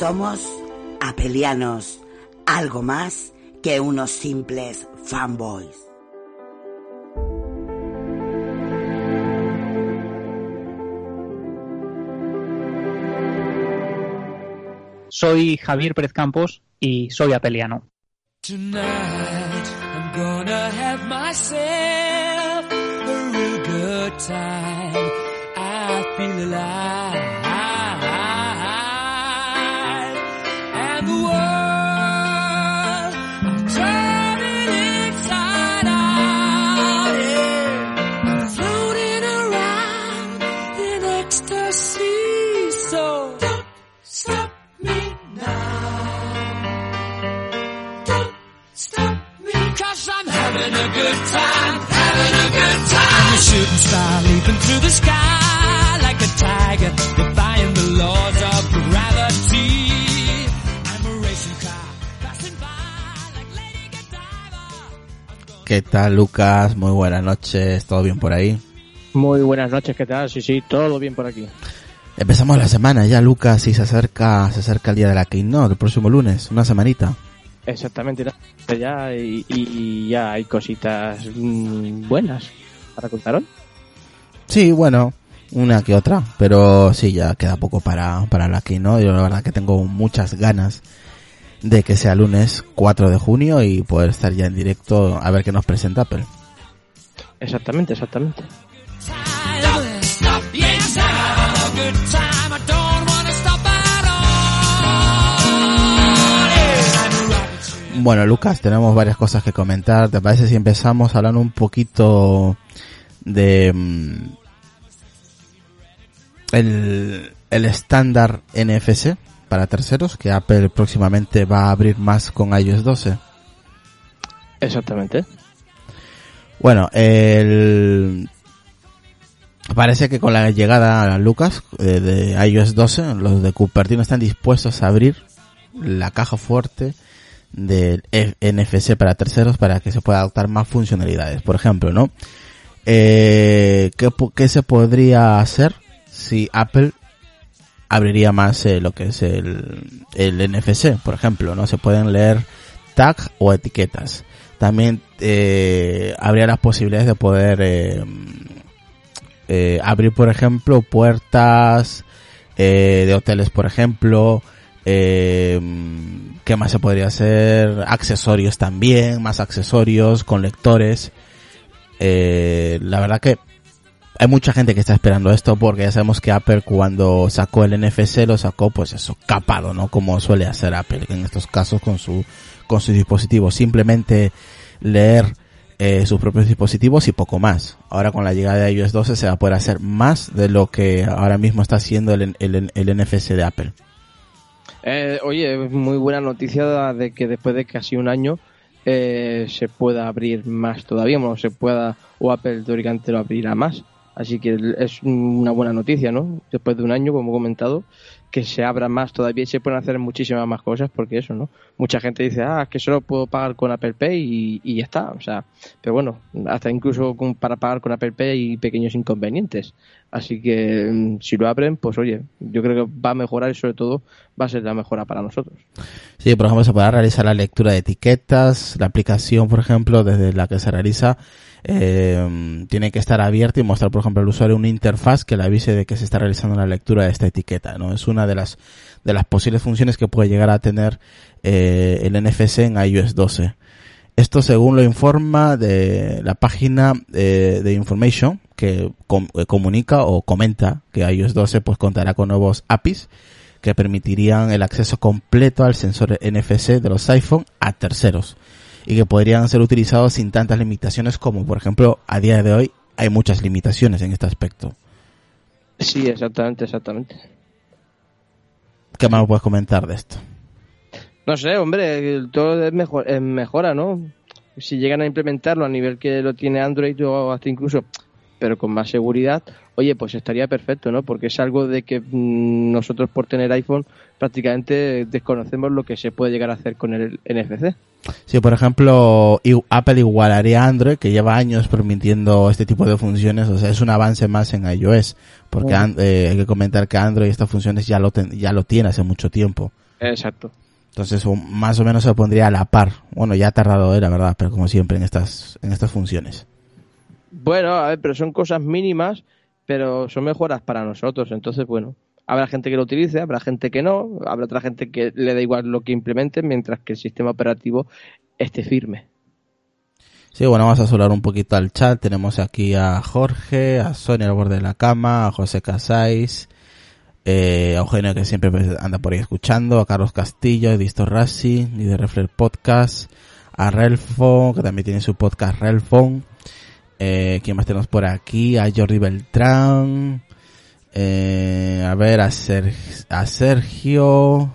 Somos apelianos, algo más que unos simples fanboys. Soy Javier Pérez Campos y soy apeliano. Tonight I'm gonna have myself a real good time. I feel alive. Good time, having a good time. I'm a shooting star leaping through the sky like a tiger, defying the laws of gravity. I'm a racing car passing by like Lady Godiva. ¿Qué tal, Lucas? Muy buenas noches. ¿Todo bien por ahí? Muy buenas noches, ¿qué tal? Sí, sí, todo bien por aquí. Empezamos la semana ya, Lucas, y se acerca, se acerca el día de la Keynote, el próximo lunes, una semanita. Exactamente, ya y, y ya hay cositas mm, buenas para contar hoy. Sí, bueno, una que otra, pero sí, ya queda poco para, para la Keynote. Yo la verdad que tengo muchas ganas de que sea lunes 4 de junio y poder estar ya en directo a ver qué nos presenta Apple. Exactamente, exactamente. Bueno, Lucas, tenemos varias cosas que comentar. ¿Te parece si empezamos hablando un poquito de mm, el, el estándar NFC para terceros que Apple próximamente va a abrir más con iOS 12? Exactamente. Bueno, el... Parece que con la llegada a Lucas eh, de iOS 12, los de Cupertino están dispuestos a abrir la caja fuerte del NFC para terceros para que se pueda adoptar más funcionalidades. Por ejemplo, ¿no? Eh, ¿qué, qué se podría hacer si Apple abriría más eh, lo que es el, el NFC? Por ejemplo, ¿no? Se pueden leer tag o etiquetas. También eh, habría las posibilidades de poder eh, eh, abrir, por ejemplo, puertas de hoteles, por ejemplo. Eh, ¿Qué más se podría hacer? Accesorios también, más accesorios con lectores. Eh, la verdad que hay mucha gente que está esperando esto porque ya sabemos que Apple cuando sacó el NFC lo sacó pues eso capado, ¿no? Como suele hacer Apple en estos casos con su con sus dispositivos. Simplemente leer eh, sus propios dispositivos y poco más. Ahora con la llegada de iOS 12 se va a poder hacer más de lo que ahora mismo está haciendo el, el, el NFC de Apple. Eh, oye, muy buena noticia de que después de casi un año eh, se pueda abrir más todavía, bueno, se pueda, o Apple teóricamente lo abrirá más. Así que es una buena noticia, ¿no? Después de un año, como he comentado, que se abra más todavía y se pueden hacer muchísimas más cosas porque eso, ¿no? Mucha gente dice, ah, es que solo puedo pagar con Apple Pay y, ya está, o sea, pero bueno, hasta incluso para pagar con Apple Pay hay pequeños inconvenientes. Así que mm, si lo abren, pues oye, yo creo que va a mejorar y sobre todo va a ser la mejora para nosotros. Sí, por ejemplo, se podrá realizar la lectura de etiquetas, la aplicación, por ejemplo, desde la que se realiza, eh, tiene que estar abierta y mostrar, por ejemplo, al usuario una interfaz que le avise de que se está realizando la lectura de esta etiqueta, ¿no? Es una de las, de las posibles funciones que puede llegar a tener eh, el NFC en iOS 12. Esto según lo informa de la página eh, de Information que eh, comunica o comenta que iOS 12 pues contará con nuevos APIs que permitirían el acceso completo al sensor NFC de los iPhone a terceros y que podrían ser utilizados sin tantas limitaciones como por ejemplo a día de hoy hay muchas limitaciones en este aspecto. Sí, exactamente, exactamente. ¿Qué más puedes comentar de esto? No sé, hombre, todo es, mejor, es mejora, ¿no? Si llegan a implementarlo a nivel que lo tiene Android o hasta incluso, pero con más seguridad, oye, pues estaría perfecto, ¿no? Porque es algo de que mmm, nosotros por tener iPhone prácticamente desconocemos lo que se puede llegar a hacer con el NFC. Sí, por ejemplo, Apple igualaría a Android, que lleva años permitiendo este tipo de funciones, o sea, es un avance más en iOS, porque Bueno. eh, hay que comentar que Android estas funciones ya lo, ten- ya lo tiene hace mucho tiempo. Exacto. Entonces, más o menos se pondría a la par. Bueno, ya ha tardado, la verdad, pero como siempre en estas, en estas funciones. Bueno, a ver, pero son cosas mínimas, pero son mejoras para nosotros. Entonces, bueno, habrá gente que lo utilice, habrá gente que no, habrá otra gente que le da igual lo que implementen, mientras que el sistema operativo esté firme. Sí, bueno, vamos a saludar un poquito al chat. Tenemos aquí a Jorge, a Sonia al borde de la cama, a José Casais, eh, a Eugenio que siempre pues, anda por ahí escuchando, a Carlos Castillo, de Disto Racing y de Refler Podcast, a Relfon, que también tiene su podcast Relfon. Eh, ¿Quién más tenemos por aquí? A Jordi Beltrán. Eh, a ver, a, Ser- a Sergio.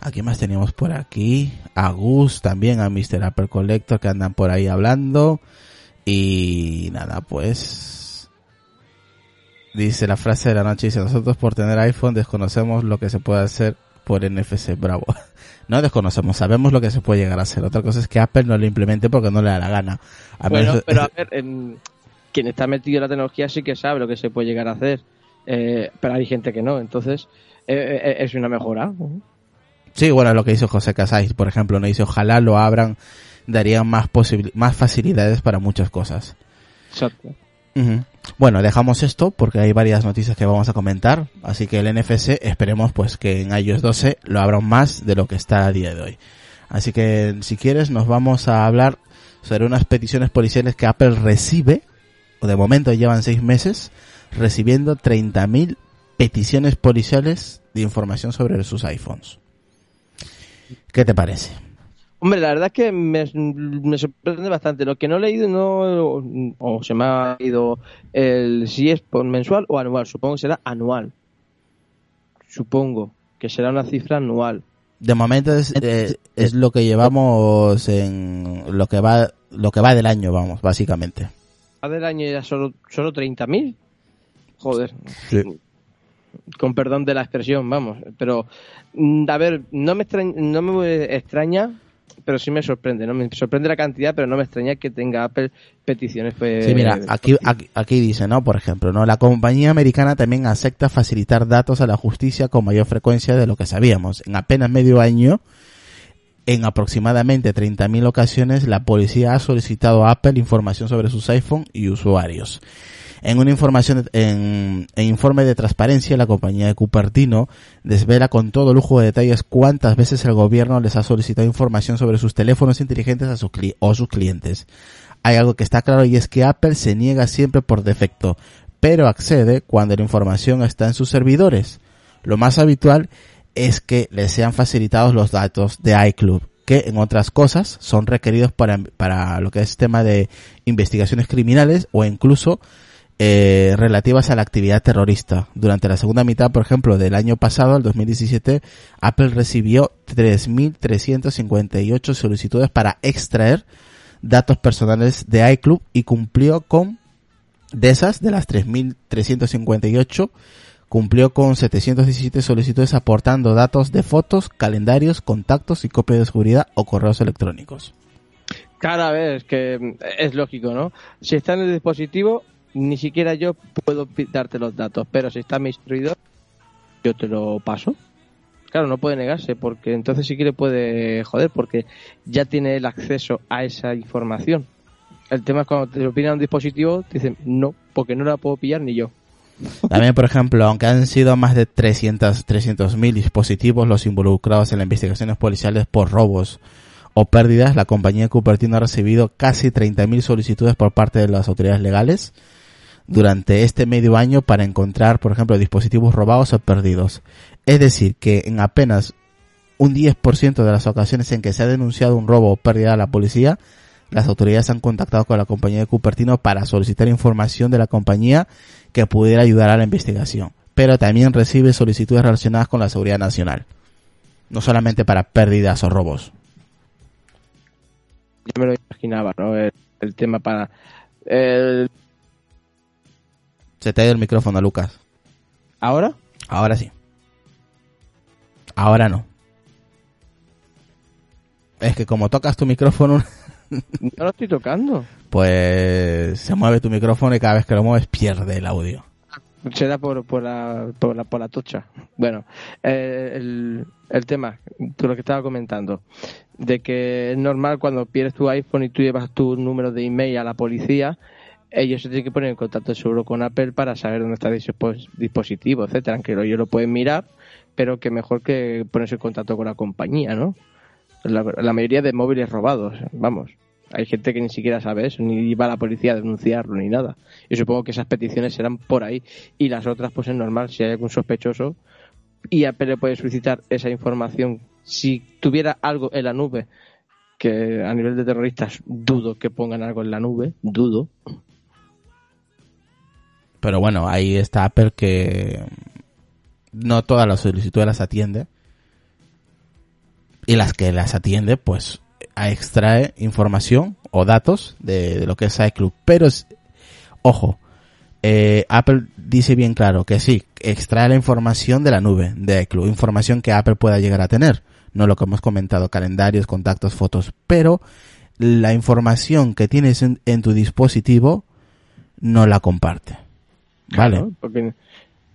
¿A quién más teníamos por aquí? A Gus también, a Mr. Apple Collector que andan por ahí hablando. Y nada, pues... Dice la frase de la noche, dice, nosotros por tener iPhone desconocemos lo que se puede hacer por NFC, bravo. No desconocemos, sabemos lo que se puede llegar a hacer. Otra cosa es que Apple no lo implemente porque no le da la gana. A Bueno, menos- pero a ver, quien está metido en la tecnología sí que sabe lo que se puede llegar a hacer, eh, pero hay gente que no, entonces eh, eh, es una mejora. Sí, bueno, lo que hizo José Casais, por ejemplo, no dice ojalá lo abran, darían más posibil- más facilidades para muchas cosas. Exacto. Bueno, dejamos esto porque hay varias noticias que vamos a comentar, así que el NFC esperemos pues que en iOS 12 lo abran más de lo que está a día de hoy. Así que si quieres nos vamos a hablar sobre unas peticiones policiales que Apple recibe, o de momento llevan seis meses, recibiendo 30.000 peticiones policiales de información sobre sus iPhones. ¿Qué te parece? Hombre, la verdad es que me, me sorprende bastante. Lo que no he leído no o se me ha ido el si es por mensual o anual. Supongo que será anual. Supongo que será una cifra anual. De momento es, eh, es lo que llevamos en lo que va lo que va del año, vamos, básicamente. ¿Va del año ya solo, solo 30.000? Joder. Sí. Con perdón de la expresión, vamos. Pero, mm, a ver, no me extraña, no me extraña pero sí me sorprende. No me sorprende la cantidad, pero no me extraña que tenga Apple peticiones. Pues, Sí, mira, aquí, aquí, aquí dice, ¿no? Por ejemplo, ¿no? La compañía americana también acepta facilitar datos a la justicia con mayor frecuencia de lo que sabíamos. En apenas medio año, en aproximadamente 30.000 ocasiones, la policía ha solicitado a Apple información sobre sus iPhone y usuarios. En una información, en, en informe de transparencia, la compañía de Cupertino desvela con todo lujo de detalles cuántas veces el gobierno les ha solicitado información sobre sus teléfonos inteligentes a sus cli- o sus clientes. Hay algo que está claro y es que Apple se niega siempre por defecto, pero accede cuando la información está en sus servidores. Lo más habitual es que les sean facilitados los datos de iClub, que en otras cosas son requeridos para, para lo que es tema de investigaciones criminales o incluso eh, relativas a la actividad terrorista. Durante la segunda mitad, por ejemplo, del año pasado, el 2017, Apple recibió 3.358 solicitudes para extraer datos personales de iClub y cumplió con, de esas, de las 3.358, cumplió con 717 solicitudes aportando datos de fotos, calendarios, contactos y copias de seguridad o correos electrónicos. Cada vez que es lógico, ¿no? Si está en el dispositivo, ni siquiera yo puedo darte los datos, pero si está mi servidor, yo te lo paso. Claro, no puede negarse, porque entonces sí que le puede joder, porque ya tiene el acceso a esa información. El tema es cuando te lo piden un dispositivo, te dicen no, porque no la puedo pillar ni yo. También, por ejemplo, aunque han sido más de 300 300.000 dispositivos los involucrados en las investigaciones policiales por robos o pérdidas, la compañía Cupertino ha recibido casi 30.000 solicitudes por parte de las autoridades legales durante este medio año para encontrar, por ejemplo, dispositivos robados o perdidos. Es decir, que en apenas un 10% de las ocasiones en que se ha denunciado un robo o pérdida a la policía, las autoridades han contactado con la compañía de Cupertino para solicitar información de la compañía que pudiera ayudar a la investigación. Pero también recibe solicitudes relacionadas con la seguridad nacional. No solamente para pérdidas o robos. Yo me lo imaginaba, ¿no? El, el tema para... El... Se te ha ido el micrófono, Lucas. ¿Ahora? Ahora sí. Ahora no. Es que como tocas tu micrófono, No lo estoy tocando. pues se mueve tu micrófono y cada vez que lo mueves pierde el audio. Será por, por, la, por, la, por la tocha. Bueno, eh, el, el tema, tú lo que estaba comentando, de que es normal cuando pierdes tu iPhone y tú llevas tu número de email a la policía, ellos se tienen que poner en contacto seguro con Apple para saber dónde está dispos- dispositivo, etcétera. Aunque ellos lo pueden mirar, pero que mejor que ponerse en contacto con la compañía, ¿no? La, la mayoría de móviles robados, vamos. Hay gente que ni siquiera sabe eso, ni va a la policía a denunciarlo, ni nada. Y supongo que esas peticiones serán por ahí. Y las otras, pues es normal, si hay algún sospechoso, y Apple le puede solicitar esa información. Si tuviera algo en la nube, que a nivel de terroristas dudo que pongan algo en la nube, dudo. Pero bueno, ahí está Apple que no todas las solicitudes las atiende. Y las que las atiende, pues extrae información o datos de, lo que es iClub. Pero, es- ojo, eh, Apple dice bien claro que sí, extrae la información de la nube de iClub, información que Apple pueda llegar a tener. No lo que hemos comentado, calendarios, contactos, fotos. Pero la información que tienes en, en tu dispositivo no la comparte. Vale. Porque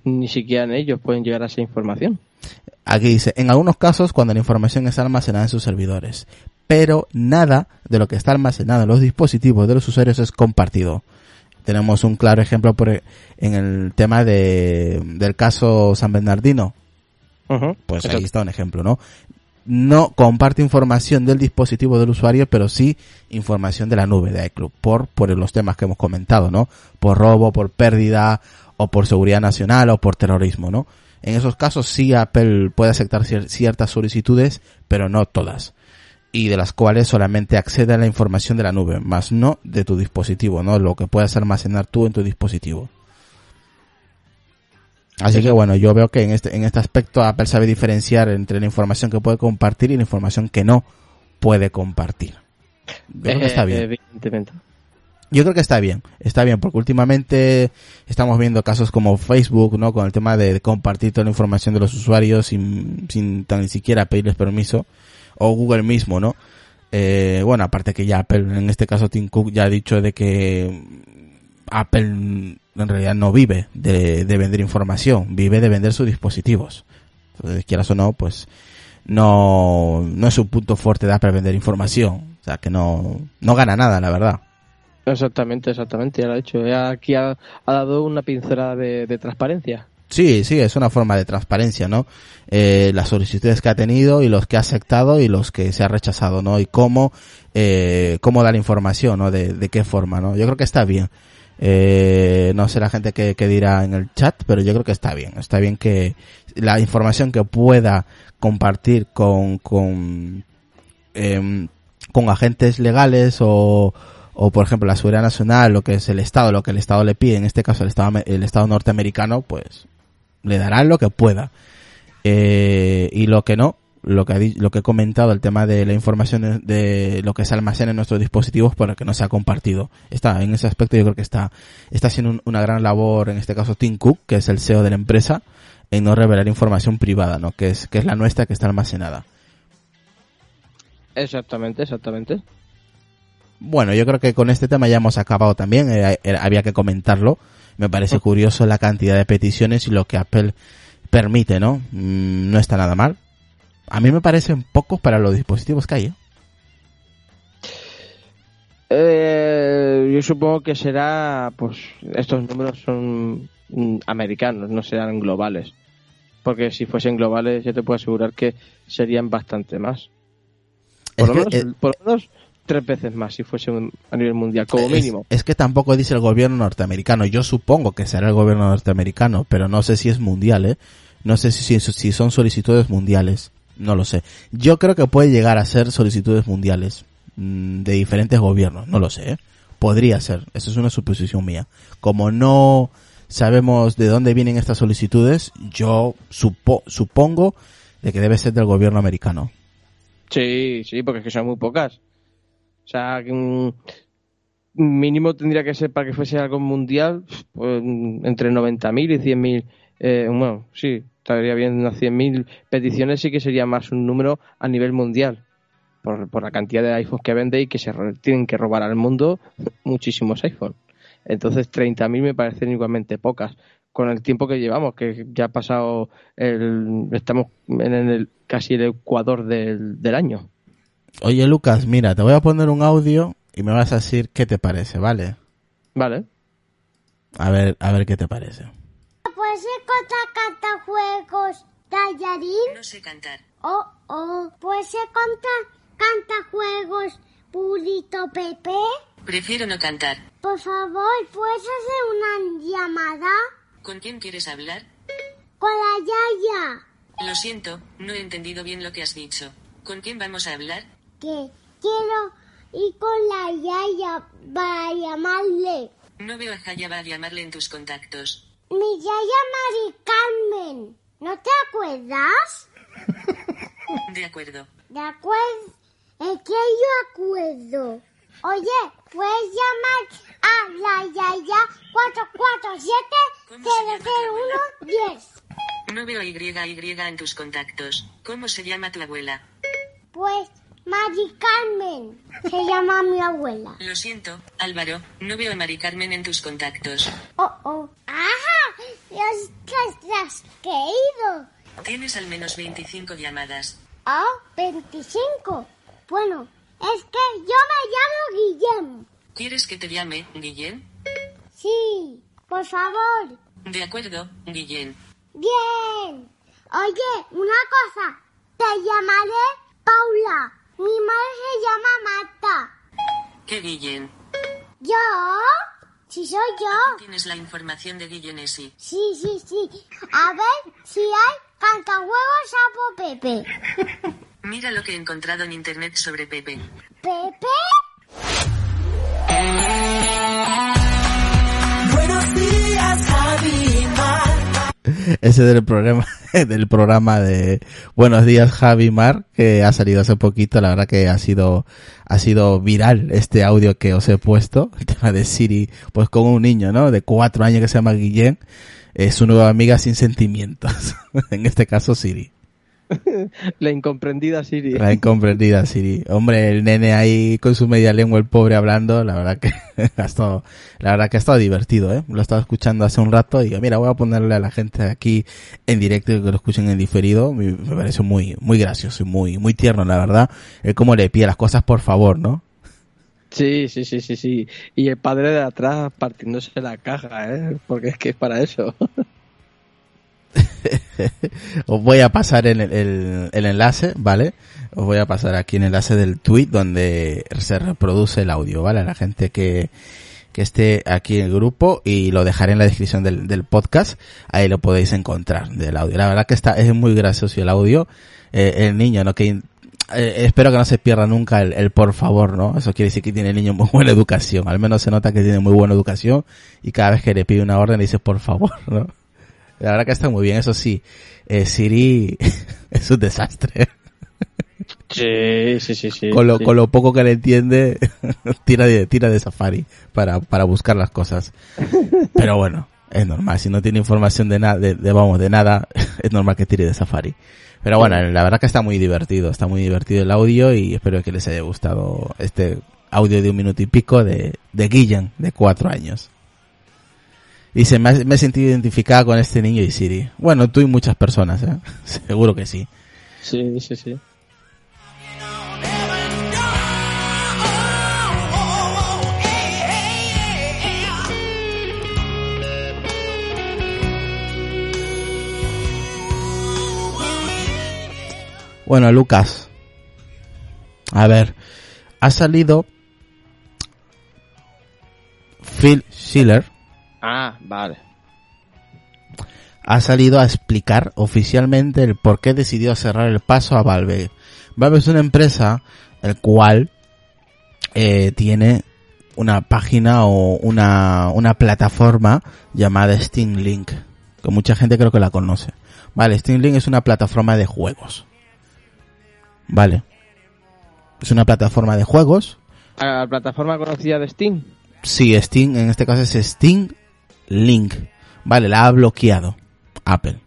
ni siquiera ellos pueden llegar a esa información. Aquí dice, en algunos casos cuando la información está almacenada en sus servidores, pero nada de lo que está almacenado en los dispositivos de los usuarios es compartido. Tenemos un claro ejemplo por, e- en el tema de, del caso San Bernardino. Pues ahí está un ejemplo, ¿no? No comparte información del dispositivo del usuario, pero sí información de la nube de iCloud, por, por los temas que hemos comentado, ¿no? Por robo, por pérdida, o por seguridad nacional, o por terrorismo, ¿no? En esos casos sí Apple puede aceptar cier- ciertas solicitudes, pero no todas. Y de las cuales solamente accede a la información de la nube, más no de tu dispositivo, ¿no? Lo que puedas almacenar tú en tu dispositivo. Así que bueno, yo veo que en este, en este aspecto Apple sabe diferenciar entre la información que puede compartir y la información que no puede compartir. Yo creo que está bien. Evidentemente. Yo creo que está bien, está bien, porque últimamente estamos viendo casos como Facebook, ¿no? Con el tema de compartir toda la información de los usuarios sin, sin tan siquiera pedirles permiso, o Google mismo, ¿no? Eh, bueno, aparte que ya Apple, en este caso Tim Cook ya ha dicho de que Apple en realidad no vive de, de vender información, vive de vender sus dispositivos. Entonces, quieras o no, pues no, no es un punto fuerte de Apple vender información. O sea, que no, no gana nada, la verdad. Exactamente, exactamente, ya lo ha hecho. Aquí ha, ha dado una pincelada de, de, transparencia. Sí, sí, es una forma de transparencia, ¿no? Eh, las solicitudes que ha tenido y los que ha aceptado y los que se ha rechazado, ¿no? Y cómo, eh, cómo dar información, ¿no? De, de qué forma, ¿no? Yo creo que está bien. Eh, no sé la gente que, dirá en el chat, pero yo creo que está bien. Está bien que la información que pueda compartir con, con, eh, con agentes legales o, o por ejemplo la seguridad nacional, lo que es el Estado, lo que el Estado le pide, en este caso el Estado, el Estado norteamericano, pues le darán lo que pueda. Eh, y lo que no, lo que, lo que he comentado, el tema de la información de, de, lo que se almacena en nuestros dispositivos para que no se ha compartido. Está, en ese aspecto yo creo que está, está haciendo un, una gran labor, en este caso Tim Cook, que es el CEO de la empresa, en no revelar información privada, ¿no? Que es, que es la nuestra que está almacenada. Exactamente, exactamente. Bueno, yo creo que con este tema ya hemos acabado también, eh, eh, había que comentarlo. Me parece curioso la cantidad de peticiones y lo que Apple permite, ¿no? Mm, no está nada mal. A mí me parecen pocos para los dispositivos que hay. ¿eh? Eh, yo supongo que será, pues, estos números son mm, americanos, no serán globales. Porque si fuesen globales, yo te puedo asegurar que serían bastante más. Por, lo, menos, eh, por lo menos tres veces más si fuese un, a nivel mundial, como es, mínimo. Es que tampoco dice el gobierno norteamericano. Yo supongo que será el gobierno norteamericano, pero no sé si es mundial, ¿eh? No sé si, si son solicitudes mundiales. No lo sé. Yo creo que puede llegar a ser solicitudes mundiales mmm, de diferentes gobiernos. No lo sé, ¿eh? Podría ser. Esa es una suposición mía. Como no sabemos de dónde vienen estas solicitudes, yo supo, supongo de que debe ser del gobierno americano. Sí, sí, porque es que son muy pocas. O sea, mínimo tendría que ser para que fuese algo mundial, pues, entre 90.000 y 100.000. Eh, bueno, sí, estaría bien unas 100.000 peticiones, sí que sería más un número a nivel mundial. Por, por la cantidad de iPhones que vende y que se tienen que robar al mundo muchísimos iPhones. Entonces 30.000 me parecen igualmente pocas. Con el tiempo que llevamos, que ya ha pasado el, estamos en el casi el ecuador del, del año. Oye, Lucas, mira, te voy a poner un audio y me vas a decir qué te parece, ¿vale? Vale. A ver, a ver qué te parece. ¿Puedes contar cantajuegos, tallarín? No sé cantar. Oh, oh. ¿Puedes contar cantajuegos, pulito Pepe? Prefiero no cantar. Por favor, ¿puedes hacer una llamada? ¿Con quién quieres hablar? Con la Yaya. Lo siento, no he entendido bien lo que has dicho. ¿Con quién vamos a hablar? Que quiero ir con la Yaya para llamarle. No veo a Jaya a llamarle en tus contactos. Mi Yaya Mari Carmen. ¿No te acuerdas? De acuerdo. De acuerdo. Es que yo acuerdo. Oye, puedes llamar a la Yaya 447-001-10. No veo Y Y en tus contactos. ¿Cómo se llama tu abuela? Pues Mari Carmen. Se llama mi abuela. Lo siento, Álvaro, no veo a Mari Carmen en tus contactos. Oh, oh. ¡Ajá! Los que has. Tienes al menos 25 llamadas. Ah, 25. Bueno, es que yo me llamo Guillem. ¿Quieres que te llame Guillén? Sí, por favor. De acuerdo, Guillén. Bien. Oye, una cosa. Te llamaré Paula. Mi madre se llama Marta. ¿Qué Guillén? ¿Yo? Si soy yo. Tienes la información de Guillén ese. Sí, sí, sí. A ver si hay cantahuevos sapo Pepe. Mira lo que he encontrado en internet sobre Pepe. ¿Pepe? Buenos días, Javi. Ese del programa, del programa de Buenos días Javi Mar, que ha salido hace poquito, la verdad que ha sido, ha sido viral este audio que os he puesto, el tema de Siri, pues con un niño, ¿no? De cuatro años que se llama Guillén, es su nueva amiga sin sentimientos, en este caso Siri. La incomprendida Siri. La incomprendida Siri. Hombre, el nene ahí con su media lengua, el pobre hablando, la verdad que ha estado, la verdad que ha estado divertido, ¿eh? Lo he estado escuchando hace un rato y digo, mira, voy a ponerle a la gente aquí en directo y que lo escuchen en diferido. Me, me parece muy, muy gracioso y muy, muy tierno, la verdad. Es como le pide las cosas por favor, ¿no? Sí, sí, sí, sí, sí. Y el padre de atrás partiéndose la caja, ¿eh? Porque es que es para eso. Os voy a pasar el, el, el enlace, ¿vale? Os voy a pasar aquí el enlace del tweet donde se reproduce el audio, ¿vale? A la gente que, que esté aquí en el grupo y lo dejaré en la descripción del, del podcast. Ahí lo podéis encontrar del audio. La verdad que está, es muy gracioso el audio. Eh, el niño, ¿no? Que eh, espero que no se pierda nunca el, el, por favor, ¿no? Eso quiere decir que tiene el niño muy buena educación. Al menos se nota que tiene muy buena educación y cada vez que le pide una orden dice por favor, ¿no? La verdad que está muy bien. Eso sí, eh, Siri es un desastre. Sí, sí, sí, sí. Con lo, sí. con lo poco que le entiende, tira de, tira de Safari para, para buscar las cosas. Pero bueno, es normal. Si no tiene información de nada, de, de, vamos, de nada, es normal que tire de Safari. Pero bueno, la verdad que está muy divertido, está muy divertido el audio y espero que les haya gustado este audio de un minuto y pico de, de Guillan, de cuatro años. Dice, me, me he sentido identificada con este niño y Siri. Bueno, tú y muchas personas, ¿eh? Seguro que sí. Sí, sí, sí. Bueno, Lucas. A ver, ha salido Phil Schiller. Ah, vale. Ha salido a explicar oficialmente el por qué decidió cerrar el paso a Valve. Valve es una empresa el cual eh, tiene una página o una, una plataforma llamada Steam Link, que mucha gente creo que la conoce. Vale, Steam Link es una plataforma de juegos. Vale. Es una plataforma de juegos. ¿La plataforma conocida de Steam? Sí, Steam, en este caso es Steam Link. Vale, la ha bloqueado Apple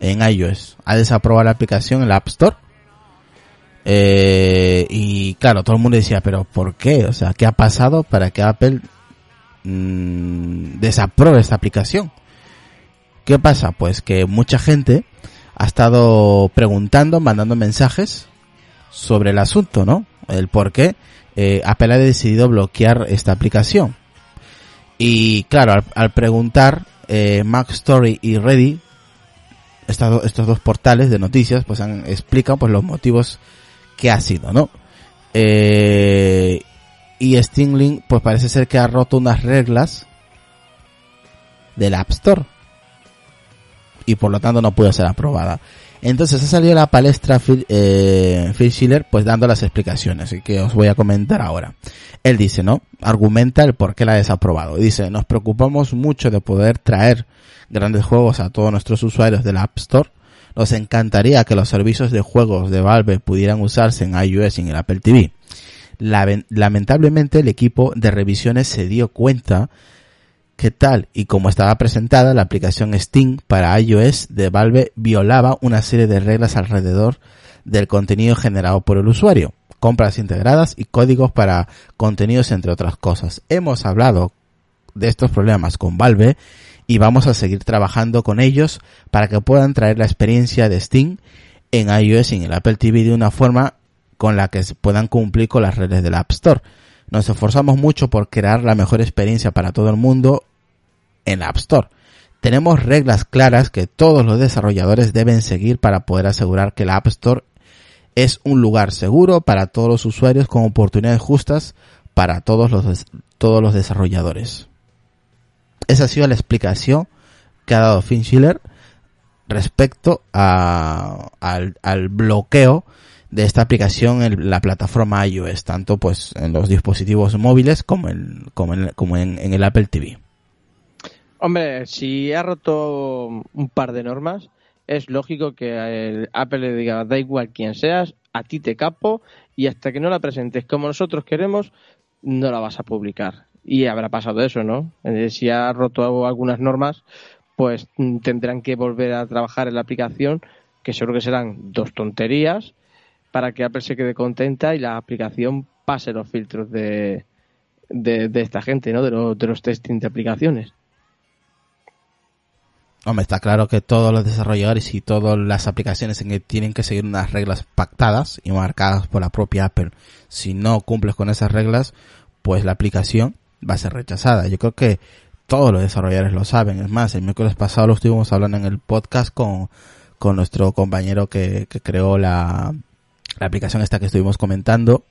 en iOS. Ha desaprobado la aplicación en la App Store. Eh, y claro, todo el mundo decía, pero ¿por qué? O sea, ¿qué ha pasado para que Apple mmm, desapruebe esta aplicación? ¿Qué pasa? Pues que mucha gente ha estado preguntando, mandando mensajes sobre el asunto, ¿no? El por qué eh, Apple ha decidido bloquear esta aplicación. Y claro, al, preguntar, eh, Mac Story y Ready, estos, estos dos portales de noticias, pues han, explican pues los motivos que ha sido, ¿no? Eh, y Steam Link, pues parece ser que ha roto unas reglas del App Store y por lo tanto no puede ser aprobada. Entonces ha salido a la palestra Phil, eh, Phil Schiller pues dando las explicaciones y que os voy a comentar ahora. Él dice, ¿no? Argumenta el por qué la ha desaprobado. Dice, nos preocupamos mucho de poder traer grandes juegos a todos nuestros usuarios de la App Store. Nos encantaría que los servicios de juegos de Valve pudieran usarse en iOS y en el Apple TV. Lamentablemente el equipo de revisiones se dio cuenta que tal y como estaba presentada la aplicación Steam para iOS de Valve violaba una serie de reglas alrededor del contenido generado por el usuario, compras integradas y códigos para contenidos entre otras cosas. Hemos hablado de estos problemas con Valve y vamos a seguir trabajando con ellos para que puedan traer la experiencia de Steam en iOS y en el Apple TV de una forma con la que puedan cumplir con las reglas del App Store. Nos esforzamos mucho por crear la mejor experiencia para todo el mundo en la App Store. Tenemos reglas claras que todos los desarrolladores deben seguir para poder asegurar que la App Store es un lugar seguro para todos los usuarios con oportunidades justas para todos los, todos los desarrolladores. Esa ha sido la explicación que ha dado Finn Schiller respecto a, al, bloqueo de esta aplicación en la plataforma iOS, tanto pues en los dispositivos móviles como en, como en, como en, el Apple TV. Hombre, si ha roto un par de normas, es lógico que el Apple le diga, da igual quién seas, a ti te capo y hasta que no la presentes como nosotros queremos, no la vas a publicar. Y habrá pasado eso, ¿no? Si ha roto algunas normas, pues tendrán que volver a trabajar en la aplicación, que seguro que serán dos tonterías, para que Apple se quede contenta y la aplicación pase los filtros de, de, esta gente, ¿no? De, lo, de los testing de aplicaciones. Hombre, está claro que todos los desarrolladores y todas las aplicaciones en que tienen que seguir unas reglas pactadas y marcadas por la propia Apple. Si no cumples con esas reglas, pues la aplicación va a ser rechazada. Yo creo que todos los desarrolladores lo saben. Es más, el miércoles pasado lo estuvimos hablando en el podcast con, con nuestro compañero que, que creó la, la aplicación esta que estuvimos comentando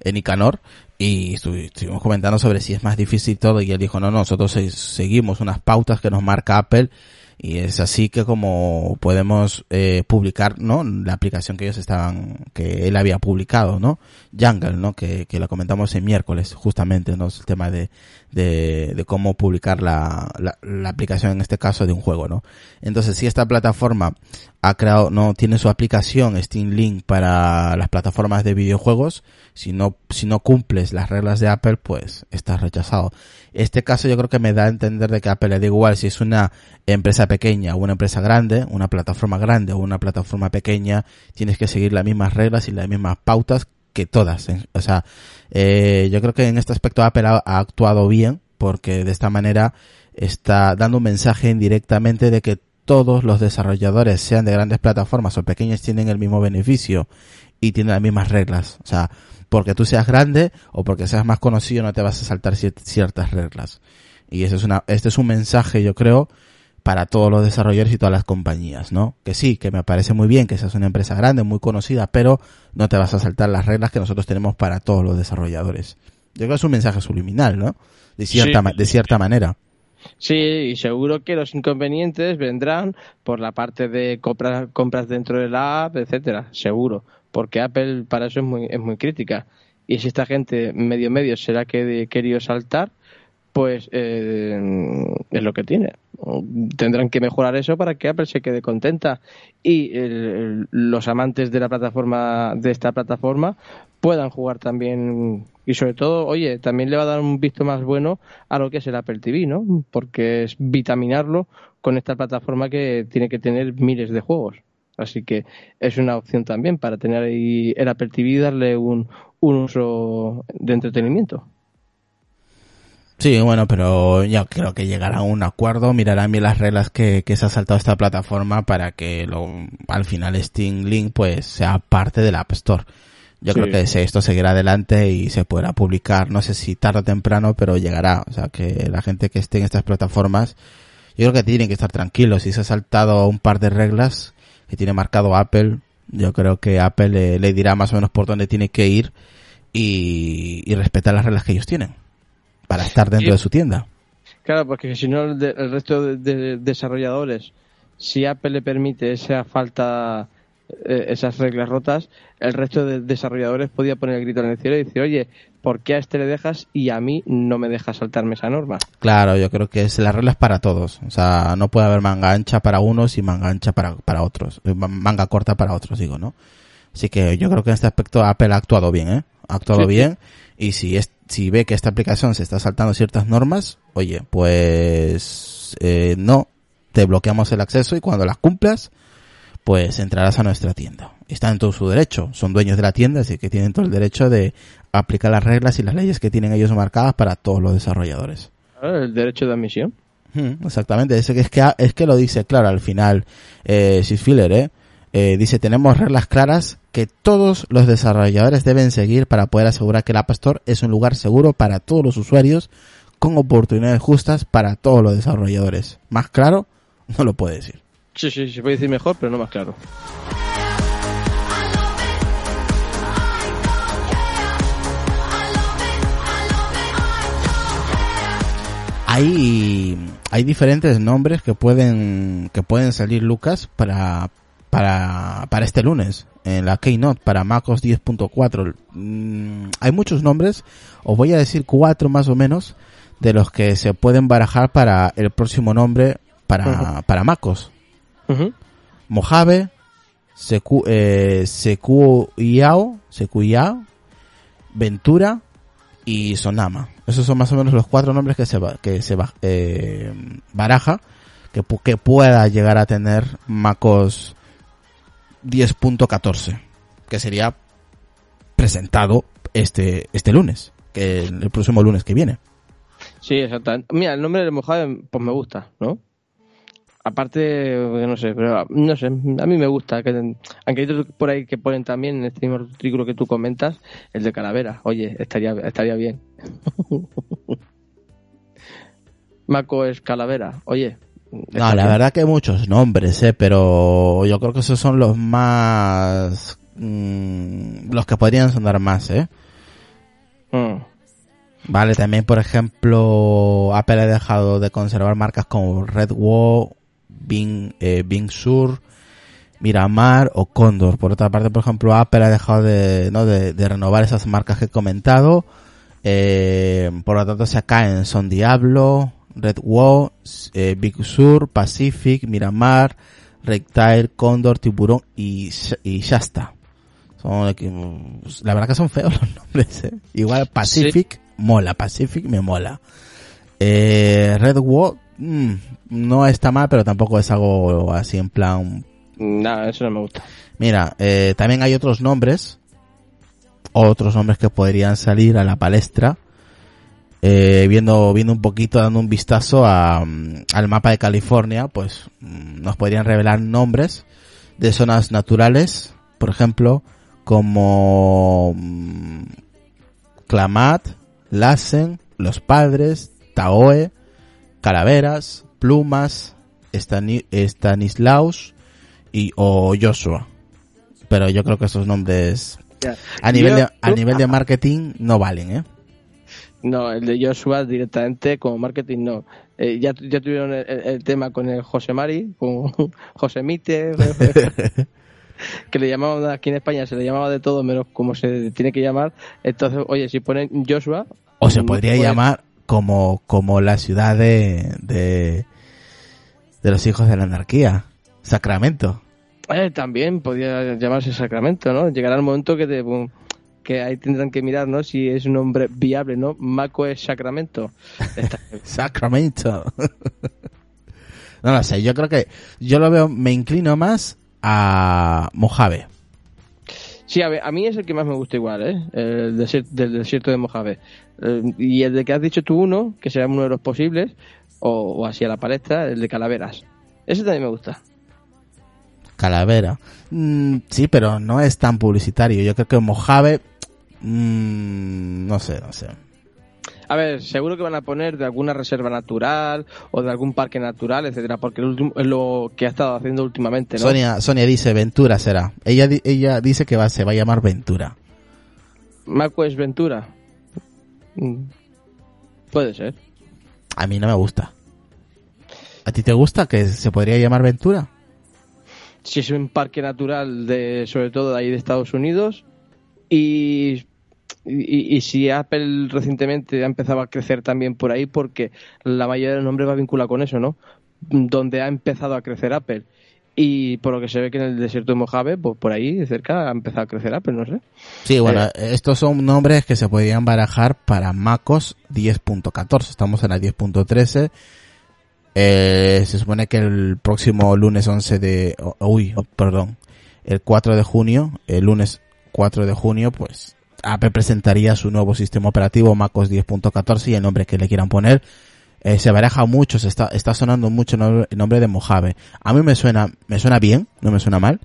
en Icanor y estuvimos comentando sobre si es más difícil todo y él dijo no, nosotros seguimos unas pautas que nos marca Apple y es así que como podemos eh, publicar no la aplicación que ellos estaban que él había publicado no Jungle no que, que lo comentamos el miércoles justamente no el tema de, de, de cómo publicar la, la, la, aplicación en este caso de un juego no entonces si esta plataforma ha creado no tiene su aplicación Steam Link para las plataformas de videojuegos si no si no cumples las reglas de Apple pues estás rechazado este caso yo creo que me da a entender de que Apple le da igual si es una empresa pequeña o una empresa grande, una plataforma grande o una plataforma pequeña, tienes que seguir las mismas reglas y las mismas pautas que todas. O sea, eh, yo creo que en este aspecto Apple ha, ha, actuado bien porque de esta manera está dando un mensaje indirectamente de que todos los desarrolladores, sean de grandes plataformas o pequeñas, tienen el mismo beneficio y tienen las mismas reglas. O sea, porque tú seas grande o porque seas más conocido no te vas a saltar ciertas reglas. Y eso es una, este es un mensaje, yo creo, para todos los desarrolladores y todas las compañías, ¿no? Que sí, que me parece muy bien que seas una empresa grande, muy conocida, pero no te vas a saltar las reglas que nosotros tenemos para todos los desarrolladores. Yo creo que es un mensaje subliminal, ¿no? De cierta, sí. de cierta manera. Sí, y seguro que los inconvenientes vendrán por la parte de compras, compras dentro de la app, etcétera, seguro, porque Apple para eso es muy, es muy crítica. Y si esta gente medio medio será que querido saltar, pues eh, es lo que tiene. Tendrán que mejorar eso para que Apple se quede contenta y el, los amantes de la plataforma de esta plataforma puedan jugar también y sobre todo, oye, también le va a dar un visto más bueno a lo que es el Apple TV, ¿no? Porque es vitaminarlo con esta plataforma que tiene que tener miles de juegos. Así que es una opción también para tener ahí el Apple TV y darle un, un uso de entretenimiento. Sí, bueno, pero yo creo que llegará a un acuerdo, mirarán bien las reglas que, que se ha saltado esta plataforma para que lo, al final Steam Link pues sea parte del App Store. Yo sí. creo que si esto seguirá adelante y se podrá publicar, no sé si tarde o temprano, pero llegará. O sea, que la gente que esté en estas plataformas, yo creo que tienen que estar tranquilos. Si se ha saltado un par de reglas que tiene marcado Apple, yo creo que Apple le, le dirá más o menos por dónde tiene que ir y, y respetar las reglas que ellos tienen para estar dentro sí. de su tienda. Claro, porque si no el, de, el resto de, de, desarrolladores, si Apple le permite esa falta, eh, esas reglas rotas, el resto de desarrolladores podía poner el grito en el cielo y decir, oye, ¿por qué a este le dejas y a mí no me dejas saltarme esa norma? Claro, yo creo que es las reglas para todos. O sea, no puede haber manga ancha para unos y manga ancha para, para otros. Manga corta para otros, digo, ¿no? Así que yo creo que en este aspecto Apple ha actuado bien, ¿eh? Ha actuado sí, bien. Y si es, si ve que esta aplicación se está saltando ciertas normas, oye, pues eh, no, te bloqueamos el acceso y cuando las cumplas, pues entrarás a nuestra tienda. Están en todo su derecho, son dueños de la tienda, así que tienen todo el derecho de aplicar las reglas y las leyes que tienen ellos marcadas para todos los desarrolladores. El derecho de admisión. Hmm, exactamente, es que, es que, es que lo dice claro al final, eh, Filler, ¿eh? eh, dice tenemos reglas claras que todos los desarrolladores deben seguir para poder asegurar que el App Store es un lugar seguro para todos los usuarios con oportunidades justas para todos los desarrolladores. Más claro, no lo puede decir. Sí, sí, se puede decir mejor, pero no más claro. Hay, hay diferentes nombres que pueden, que pueden salir, Lucas, para, para, para este lunes en la Keynote para MacOS 10.4. Mm, hay muchos nombres, os voy a decir cuatro más o menos de los que se pueden barajar para el próximo nombre para, para MacOS. Uh -huh. Mojave, Seku, eh, Sekuyao, Sekuyao, Ventura y Sonama. Esos son más o menos los cuatro nombres que se, que se eh, baraja que, que pueda llegar a tener MacOS 10.14, que sería presentado este, este lunes, que el próximo lunes que viene. Sí, exactamente. Mira, el nombre de Mojave, pues me gusta, ¿no? Aparte, no sé, pero no sé, a mí me gusta. Que, aunque hay otros por ahí que ponen también en este mismo artículo que tú comentas, el de calavera. Oye, estaría, estaría bien. Mako es calavera. Oye. No, la verdad que hay muchos nombres, eh, pero yo creo que esos son los más... mm, los que podrían sonar más, ¿eh? Mm. Vale, también por ejemplo, Apple ha dejado de conservar marcas como Red Wall, Bing, eh, Bing Sur, Miramar o Condor. Por otra parte, por ejemplo, Apple ha dejado de, ¿no? de, de renovar esas marcas que he comentado. Eh, por lo tanto, se caen Son Diablo, Red Wall, eh, Big Sur, Pacific, Miramar, Reptile, Condor, Tiburón y, y Shasta. Son, eh, la verdad que son feos los nombres, ¿eh? Igual Pacific, mola, Pacific me mola. Eh, Red Wall, mm, no está mal, pero tampoco es algo así en plan... Nada, eso no me gusta. Mira, eh, también hay otros nombres, otros nombres que podrían salir a la palestra. Eh, viendo, viendo un poquito, dando un vistazo a, mm, al mapa de California, pues mm, nos podrían revelar nombres de zonas naturales, por ejemplo, como Clamat, Lassen, Los Padres, Taoe, Calaveras, Plumas, Stani- Stanislaus y o Joshua. Pero yo creo que esos nombres Ya. a nivel Yo- de, a nivel de marketing no valen, ¿eh? No, el de Joshua directamente como marketing no. Eh, ya, ya tuvieron el, tema con el José Mari, con José Mite, que le llamaban aquí en España, se le llamaba de todo menos como se tiene que llamar. Entonces, oye, si ponen Joshua... O se podría pues, llamar como, como la ciudad de, de, de los hijos de la anarquía, Sacramento. eh, también podría llamarse Sacramento, ¿no? Llegará el momento que te... que ahí tendrán que mirar, ¿no? Si es un nombre viable, ¿no? Maco es Sacramento. Sacramento. no lo sé, yo creo que yo lo veo, me inclino más a Mojave. Sí, a, ver, a mí es el que más me gusta igual, ¿eh? El desier- del desierto de Mojave. Eh, y el de que has dicho tú uno, que será uno de los posibles, o, o así a la palestra, el de Calaveras. Ese también me gusta. Calavera. Mm, sí, pero no es tan publicitario. Yo creo que Mojave, mm, no sé, no sé. A ver, seguro que van a poner de alguna reserva natural o de algún parque natural, etcétera, porque es lo que ha estado haciendo últimamente, ¿no? Sonia, Sonia dice Ventura será. Ella, ella dice que va, se va a llamar Ventura. Maco es Ventura. Mm, Puede ser. A mí no me gusta. ¿A ti te gusta que se podría llamar Ventura? si es un parque natural de sobre todo de ahí de Estados Unidos y, y, y si Apple recientemente ha empezado a crecer también por ahí porque la mayoría de los nombres va vinculado con eso, ¿no? Donde ha empezado a crecer Apple y por lo que se ve que en el desierto de Mojave, pues por ahí cerca ha empezado a crecer Apple, no sé. Sí, bueno, estos son nombres que se podrían barajar para MacOS 10.14. Estamos en la 10.13. Eh, se supone que el próximo lunes 11 de... oh, uy, oh, perdón. El 4 de junio, el lunes 4 de junio, pues Apple presentaría su nuevo sistema operativo MacOS 10.14 y el nombre que le quieran poner. Eh, se baraja mucho, se está, está sonando mucho el nombre- de Mojave. A mí me suena, me suena bien, no me suena mal.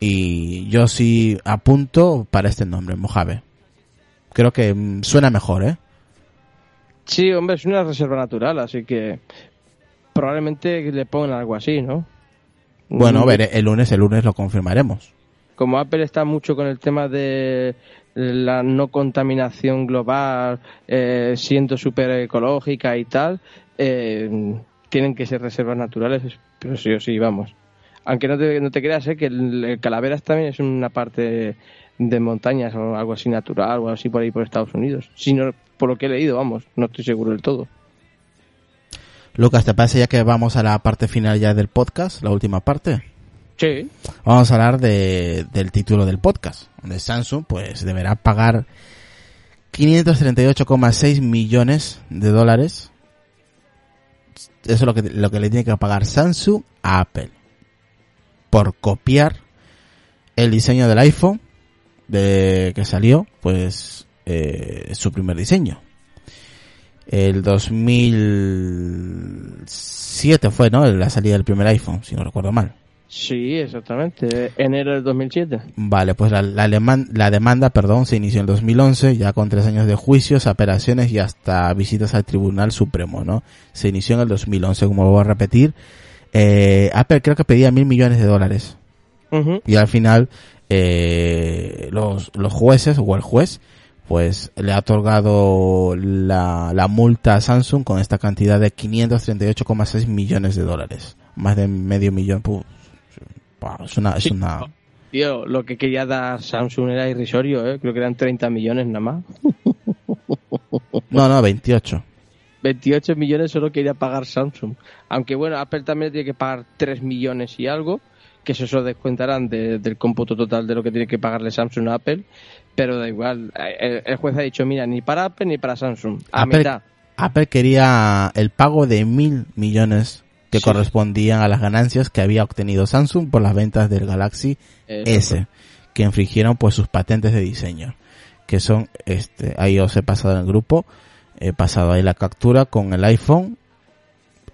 Y yo sí apunto para este nombre, Mojave. Creo que mm, suena mejor, ¿eh? Sí, hombre, es una reserva natural, así que probablemente le pongan algo así, ¿no? Bueno, Mm, veré, el lunes, el lunes lo confirmaremos. como Apple está mucho con el tema de la no contaminación global, eh, siendo súper ecológica y tal, eh, tienen que ser reservas naturales, pero sí o sí, vamos. Aunque no te, no te creas, eh, que el, Calaveras también es una parte de montañas o algo así natural o así por ahí por Estados Unidos. Si no, por lo que he leído, vamos, no estoy seguro del todo. Lucas, ¿te parece ya que vamos a la parte final ya del podcast, la última parte? Vamos a hablar de, del título del podcast, donde Samsung pues deberá pagar 538,6 millones de dólares. Eso es lo que, lo que le tiene que pagar Samsung a Apple por copiar el diseño del iPhone de que salió, pues eh, su primer diseño. El 2007 fue, ¿no? La salida del primer iPhone, si no recuerdo mal. Sí, exactamente. Enero del 2007. Vale, pues la, la, aleman- la demanda, perdón, se inició en 2011, ya con tres años de juicios, apelaciones y hasta visitas al Tribunal Supremo, ¿no? Se inició en el 2011, como voy a repetir. Eh, Apple creo que pedía mil millones de dólares. Y al final, eh, los, los jueces o el juez, pues le ha otorgado la, la multa a Samsung con esta cantidad de 538,6 millones de dólares. Más de medio millón. Wow, es una, es Sí. una, Tío, lo que quería dar Samsung era irrisorio, ¿eh? Creo que eran 30 millones nada más. no, no, 28. 28 millones solo quería pagar Samsung. Aunque bueno, Apple también tiene que pagar 3 millones y algo, que eso se descuentarán de- del cómputo total de lo que tiene que pagarle Samsung a Apple. Pero da igual, el, el juez ha dicho, mira, ni para Apple ni para Samsung. A Apple, mitad. Apple quería el pago de mil millones que Sí. correspondían a las ganancias que había obtenido Samsung por las ventas del Galaxy Exacto. S, que infringieron pues sus patentes de diseño, que son, este, ahí os he pasado en el grupo, he pasado ahí la captura con el iPhone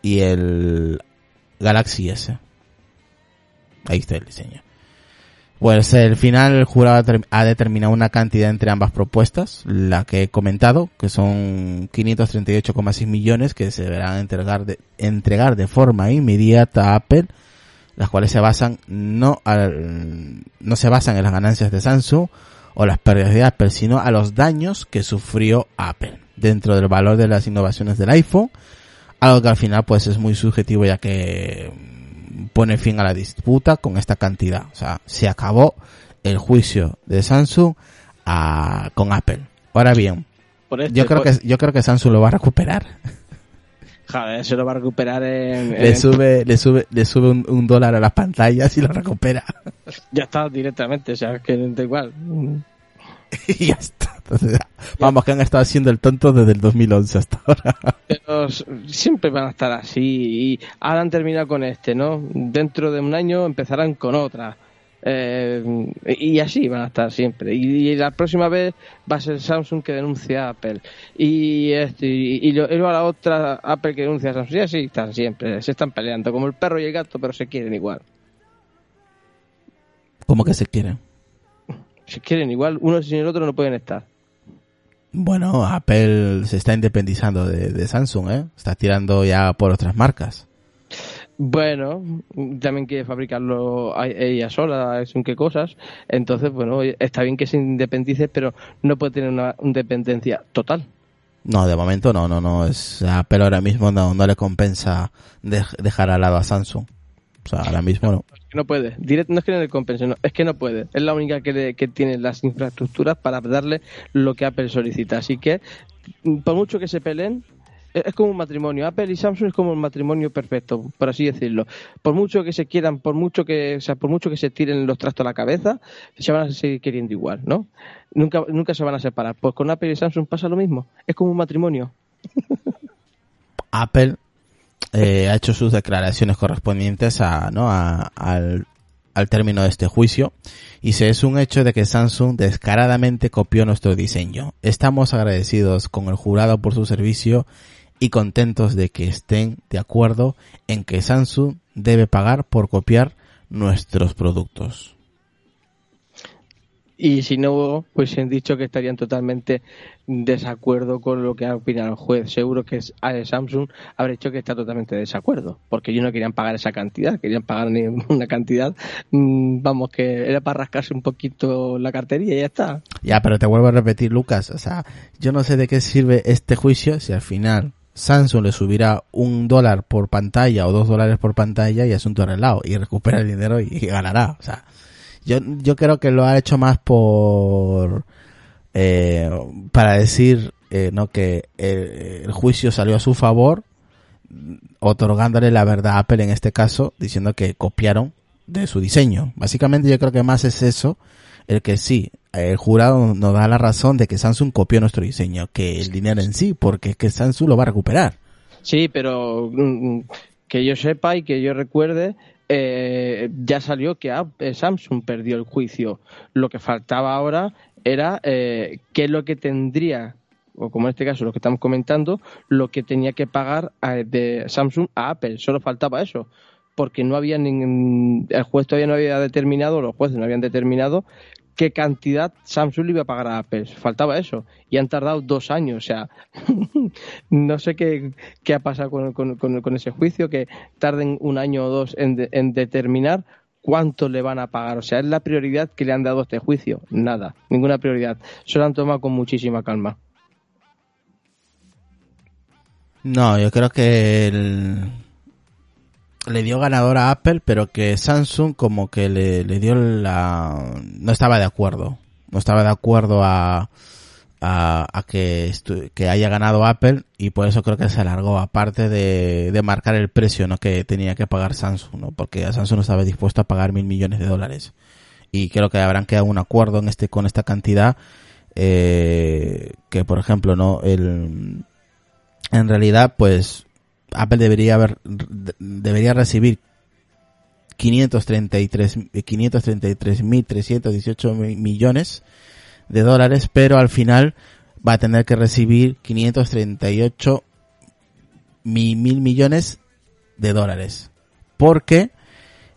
y el Galaxy S. Ahí está el diseño. Pues el final el jurado ha term- ha determinado una cantidad entre ambas propuestas, la que he comentado, que son 538,6 millones que se deberán entregar de, entregar de forma inmediata a Apple, las cuales se basan no al- no se basan en las ganancias de Samsung o las pérdidas de Apple, sino a los daños que sufrió Apple dentro del valor de las innovaciones del iPhone, algo que al final pues es muy subjetivo ya que pone fin a la disputa con esta cantidad. O sea, se acabó el juicio de Samsung a- con Apple. Ahora bien, Por este, yo creo por- que yo creo que Samsung lo va a recuperar. Joder, se lo va a recuperar en... Le sube le sube le sube un, un dólar a las pantallas y lo recupera. Ya está directamente, o sea, que da igual. y ya está. Entonces, vamos que han estado haciendo el tonto desde el 2011 hasta ahora. Pero siempre van a estar así y ahora han terminado con este, ¿no? Dentro de un año empezarán con otra. Eh, y así van a estar siempre. Y, y la próxima vez va a ser Samsung que denuncia a Apple. Y, este, y, y lo- y luego la otra Apple que denuncia a Samsung. Y así están siempre. Se están peleando como el perro y el gato, pero se quieren igual. Como que se quieren. Se quieren igual. Uno sin el otro no pueden estar. Bueno, Apple se está independizando de, de Samsung, ¿eh? Está tirando ya por otras marcas. Bueno, también quiere fabricarlo ella sola, es un qué cosas. Entonces, bueno, está bien que se independice, pero no puede tener una independencia total. No, de momento no, no, no. Es, Apple ahora mismo no, no le compensa dej- dejar al lado a Samsung. O sea, ahora mismo no. No puede. Direct, no es que no le compense, no, es que no puede. Es la única que, le- que tiene las infraestructuras para darle lo que Apple solicita. Así que, por mucho que se peleen, es es como un matrimonio. Apple y Samsung es como un matrimonio perfecto, por así decirlo. Por mucho que se quieran, por mucho que, o sea, por mucho que se tiren los trastos a la cabeza, se van a seguir queriendo igual, ¿no? Nunca, nunca se van a separar. Pues con Apple y Samsung pasa lo mismo. Es como un matrimonio. Apple eh, ha hecho sus declaraciones correspondientes a, ¿no? a- al, al término de este juicio y se es un hecho de que Samsung descaradamente copió nuestro diseño. Estamos agradecidos con el jurado por su servicio y contentos de que estén de acuerdo en que Samsung debe pagar por copiar nuestros productos. Y si no, pues han dicho que estarían totalmente en desacuerdo con lo que ha opinado el juez. Seguro que Samsung habrá dicho que está totalmente de desacuerdo, porque ellos no querían pagar esa cantidad, querían pagar ni una cantidad, mm, vamos, que era para rascarse un poquito la cartería y ya está. Ya, pero te vuelvo a repetir, Lucas, o sea, yo no sé de qué sirve este juicio si al final Samsung le subirá un dólar por pantalla o dos dólares por pantalla y asunto arreglado y recupera el dinero y, y ganará. O sea, yo, yo creo que lo ha hecho más por, eh, para decir, eh, no, que el, el juicio salió a su favor, otorgándole la verdad a Apple en este caso, diciendo que copiaron de su diseño. Básicamente yo creo que más es eso, el que sí, el jurado nos da la razón de que Samsung copió nuestro diseño, que el dinero en sí, porque es que Samsung lo va a recuperar. Sí, pero mm, que yo sepa y que yo recuerde, eh, ya salió que eh, Samsung perdió el juicio. Lo que faltaba ahora era eh, qué es lo que tendría o como en este caso lo que estamos comentando, lo que tenía que pagar a- de Samsung a Apple. Solo faltaba eso. Porque no había ningún, el juez todavía no había determinado, los jueces no habían determinado qué cantidad Samsung le iba a pagar a Apple. Faltaba eso. Y han tardado dos años. O sea, no sé qué, qué ha pasado con, con- con- ese juicio, que tarden un año o dos en, en determinar cuánto le van a pagar. O sea, es la prioridad que le han dado a este juicio. Nada, ninguna prioridad. Se lo han tomado con muchísima calma. No, yo creo que el- le dio ganador a Apple, pero que Samsung como que le, le dio la... no estaba de acuerdo. No estaba de acuerdo a, a, a que, que haya ganado Apple y por eso creo que se alargó, aparte de, de marcar el precio ¿no? que tenía que pagar Samsung, ¿no? porque Samsung no estaba dispuesto a pagar mil millones de dólares. Y creo que habrán quedado un acuerdo en este con esta cantidad eh, que por ejemplo no el en realidad pues Apple debería haber de- debería recibir 533 533.318 mi- millones de dólares, pero al final va a tener que recibir 538 mi- mil millones de dólares. Porque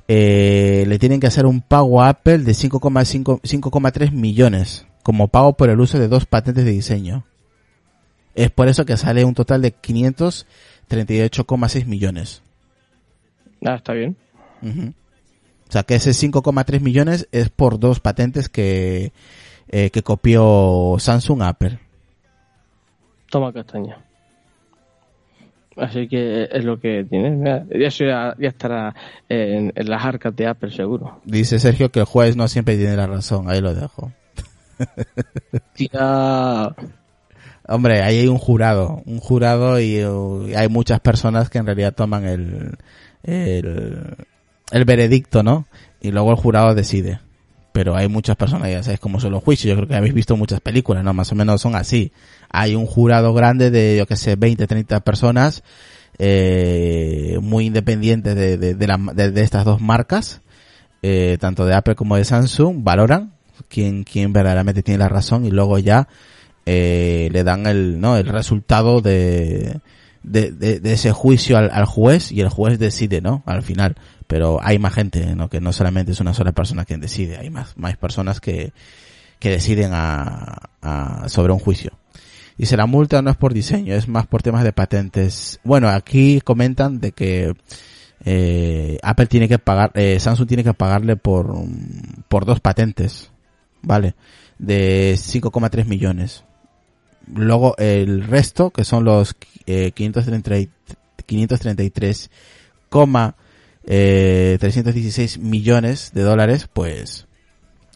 eh, le tienen que hacer un pago a Apple de 5,5 5,3 millones como pago por el uso de dos patentes de diseño. Es por eso que sale un total de 538,6 millones. Ah, está bien. O sea que ese 5,3 millones es por dos patentes que, eh, que copió Samsung Apple. Toma castaña. Así que es lo que tiene. Mira, Ya, ya estará en, en las arcas de Apple seguro. Dice Sergio que el juez no siempre tiene la razón. Ahí lo dejo. Tía. Hombre, ahí hay un jurado, un jurado y, uh, hay muchas personas que en realidad toman el, el, veredicto, ¿no? Y luego el jurado decide. Pero hay muchas personas, ya sabéis cómo son los juicios, yo creo que habéis visto muchas películas, ¿no? Más o menos son así. Hay un jurado grande de, yo que sé, 20, 30 personas, eh, muy independientes de, de, de- de estas dos marcas, eh, tanto de Apple como de Samsung, valoran quién, quién verdaderamente tiene la razón y luego ya eh, le dan el, ¿no? el resultado de, de, de- ese juicio al, al juez y el juez decide, ¿no? Al final. Pero hay más gente, ¿no? Que no solamente es una sola persona quien decide, hay más, más personas que, que deciden a, a- sobre un juicio. Dice, la multa no es por diseño, es más por temas de patentes. Bueno, aquí comentan de que eh, Apple tiene que pagar, eh, Samsung tiene que pagarle por, por dos patentes, ¿vale? De 5,3 millones. Luego el resto, que son los eh, 530 y- 533, eh, 316 millones de dólares, pues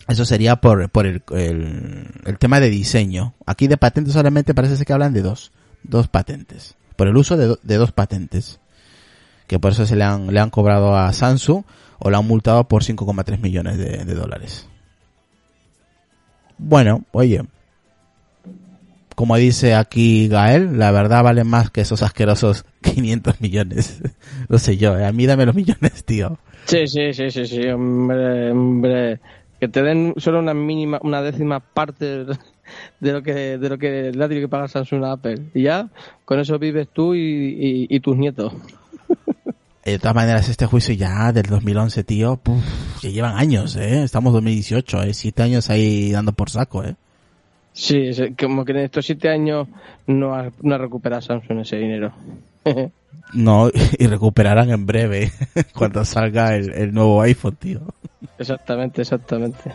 eso sería por, por el, el, tema de diseño. Aquí de patentes solamente parece ser que hablan de dos, dos patentes. Por el uso de, de dos patentes. Que por eso se le han, le han cobrado a Samsung o la han multado por 5,3 millones de, de dólares. Bueno, oye. Como dice aquí Gael, la verdad vale más que esos asquerosos 500 millones. no sé yo, eh, a mí dame los millones, tío. Sí, sí, sí, sí, sí, hombre, hombre. Que te den solo una mínima, una décima parte de lo que, de lo que tenido que pagar Samsung a Apple. Y ya, con eso vives tú y, y- y tus nietos. De todas maneras, este juicio ya del 2011, tío, puf, ya llevan años, ¿eh? Estamos en 2018, ¿eh? Siete años ahí dando por saco, ¿eh? Sí, como que en estos siete años no ha, no ha recuperado Samsung ese dinero. No, y recuperarán en breve, cuando salga el, el nuevo iPhone, tío. exactamente, exactamente.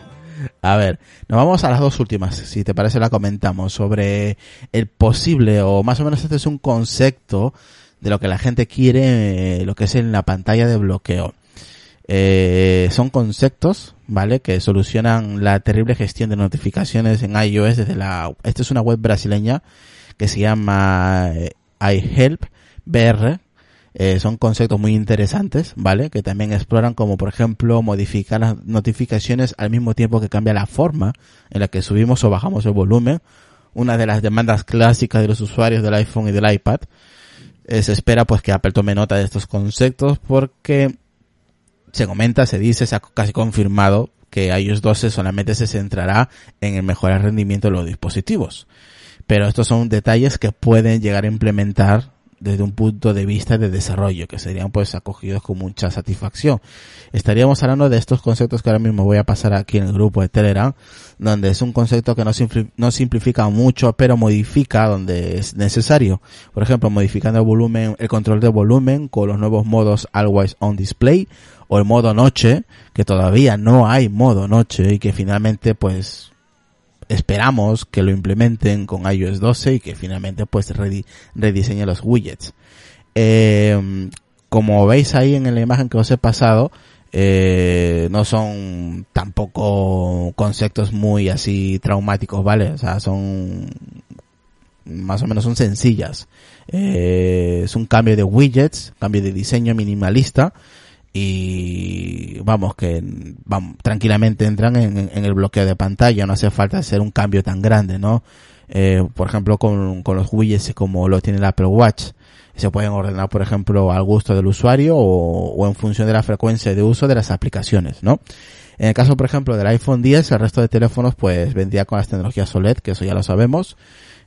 A ver, nos vamos a las dos últimas, si te parece la comentamos, sobre el posible, o más o menos este es un concepto de lo que la gente quiere, eh, lo que es en la pantalla de bloqueo. Eh, son conceptos, ¿vale? Que solucionan la terrible gestión de notificaciones en iOS desde la... Esta es una web brasileña que se llama eh, iHelp BR. Eh, son conceptos muy interesantes, ¿vale? Que también exploran como, por ejemplo, modificar las notificaciones al mismo tiempo que cambia la forma en la que subimos o bajamos el volumen. Una de las demandas clásicas de los usuarios del iPhone y del iPad. Eh, se espera pues que Apple tome nota de estos conceptos porque se comenta, se dice, se ha casi confirmado que iOS 12 solamente se centrará en el mejorar rendimiento de los dispositivos. pero estos son detalles que pueden llegar a implementar desde un punto de vista de desarrollo, que serían pues acogidos con mucha satisfacción. Estaríamos hablando de estos conceptos que ahora mismo voy a pasar aquí en el grupo de Telegram, donde es un concepto que no, no simplifica mucho, pero modifica donde es necesario. Por ejemplo, modificando el volumen, el control de volumen con los nuevos modos Always On Display o el modo noche, que todavía no hay modo noche y que finalmente pues esperamos que lo implementen con iOS 12 y que finalmente pues redi- rediseñe los widgets. Eh, como veis ahí en la imagen que os he pasado, eh, no son tampoco conceptos muy así traumáticos, ¿vale? O sea, son más o menos son sencillas. Eh, es un cambio de widgets, cambio de diseño minimalista y vamos que vamos, tranquilamente entran en, el bloqueo de pantalla, no hace falta hacer un cambio tan grande, ¿no? Eh, por ejemplo, con, con los widgets como lo tiene el Apple Watch, se pueden ordenar, por ejemplo, al gusto del usuario o, en función de la frecuencia de uso de las aplicaciones, ¿no? En el caso, por ejemplo, del iPhone 10, el resto de teléfonos pues vendría con las tecnologías OLED, que eso ya lo sabemos.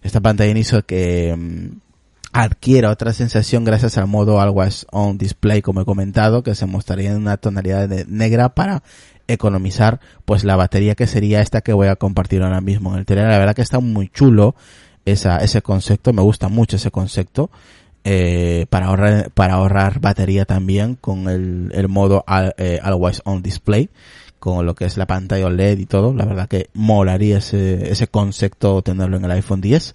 Esta pantalla de que adquiere otra sensación gracias al modo Always On Display, como he comentado, que se mostraría en una tonalidad de negra para economizar pues la batería que sería esta que voy a compartir ahora mismo en el teléfono. La verdad que está muy chulo esa, ese concepto, me gusta mucho ese concepto. Eh, para ahorrar para ahorrar batería también con el, el modo al- eh, Always On Display con lo que es la pantalla OLED y todo la verdad que molaría ese, ese concepto tenerlo en el iPhone 10 Eh,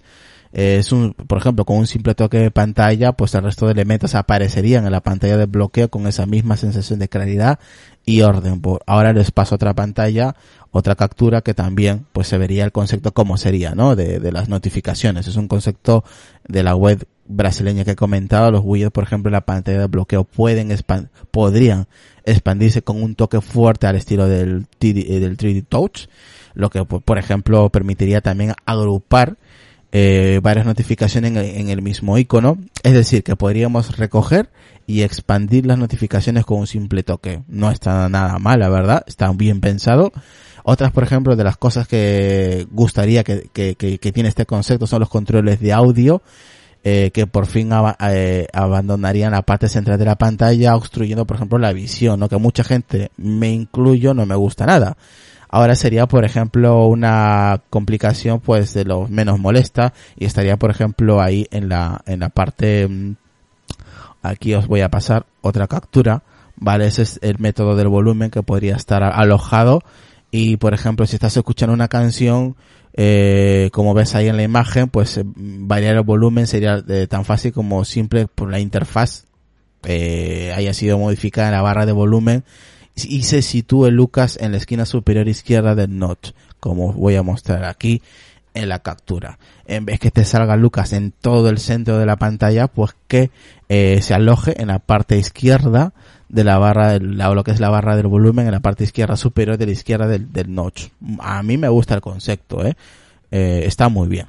es un, por ejemplo, con un simple toque de pantalla, pues el resto de elementos aparecerían en la pantalla de bloqueo con esa misma sensación de claridad y orden. Ahora les paso otra pantalla, otra captura que también, pues se vería el concepto como sería, ¿no? De, de las notificaciones. Es un concepto de la web brasileña que he comentado. Los widgets, por ejemplo, en la pantalla de bloqueo pueden podrían expandirse con un toque fuerte al estilo del, 3D eh, del 3D Touch, lo que, por ejemplo, permitiría también agrupar eh, varias notificaciones en el, mismo icono. Es decir, que podríamos recoger y expandir las notificaciones con un simple toque. No está nada mal, la verdad. Está bien pensado. Otras, por ejemplo, de las cosas que gustaría que, que, que, tiene este concepto son los controles de audio. Eh, que por fin eh, abandonarían la parte central de la pantalla, obstruyendo, por ejemplo, la visión, ¿no? Que mucha gente, me incluyo, no me gusta nada. Ahora sería, por ejemplo, una complicación, pues, de lo menos molesta, y estaría, por ejemplo, ahí en la, en la parte, mm, aquí os voy a pasar otra captura, ¿vale? Ese es el método del volumen que podría estar alojado, y, por ejemplo, si estás escuchando una canción, eh, como ves ahí en la imagen, pues, eh, variar el volumen sería eh, tan fácil como simple por la interfaz, eh, haya sido modificada en la barra de volumen, y se sitúe Lucas en la esquina superior izquierda del notch, como voy a mostrar aquí en la captura. En vez que te salga Lucas en todo el centro de la pantalla, pues que eh, se aloje en la parte izquierda de la barra, del, lo que es la barra del volumen, en la parte izquierda superior de la izquierda del, notch. A mí me gusta el concepto, ¿eh? Eh, está muy bien.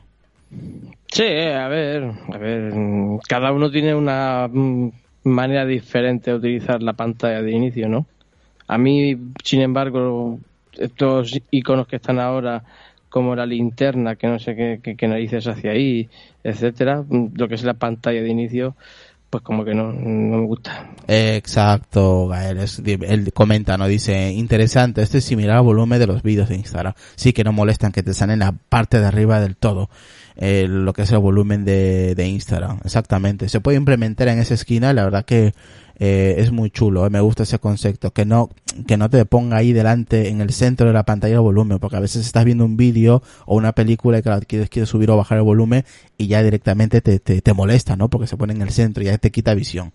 Sí, a ver, a ver, cada uno tiene una mm, manera diferente de utilizar la pantalla de inicio, ¿no? A mí, sin embargo, estos iconos que están ahora, como la linterna, que no sé qué, qué, narices hacia ahí, etcétera, lo que es la pantalla de inicio, pues como que no, no me gusta. Exacto, Gael. Es, él comenta, ¿no? Dice, interesante, este es similar al volumen de los vídeos de Instagram. Sí que no molestan que te salen la parte de arriba del todo. Eh, lo que es el volumen de, de Instagram. Exactamente. Se puede implementar en esa esquina, la verdad que eh, es muy chulo, eh, me gusta ese concepto, que no, que no te ponga ahí delante en el centro de la pantalla el volumen, porque a veces estás viendo un vídeo o una película y que quieres, quieres subir o bajar el volumen y ya directamente te, te, te molesta, ¿no? Porque se pone en el centro y ya te quita visión.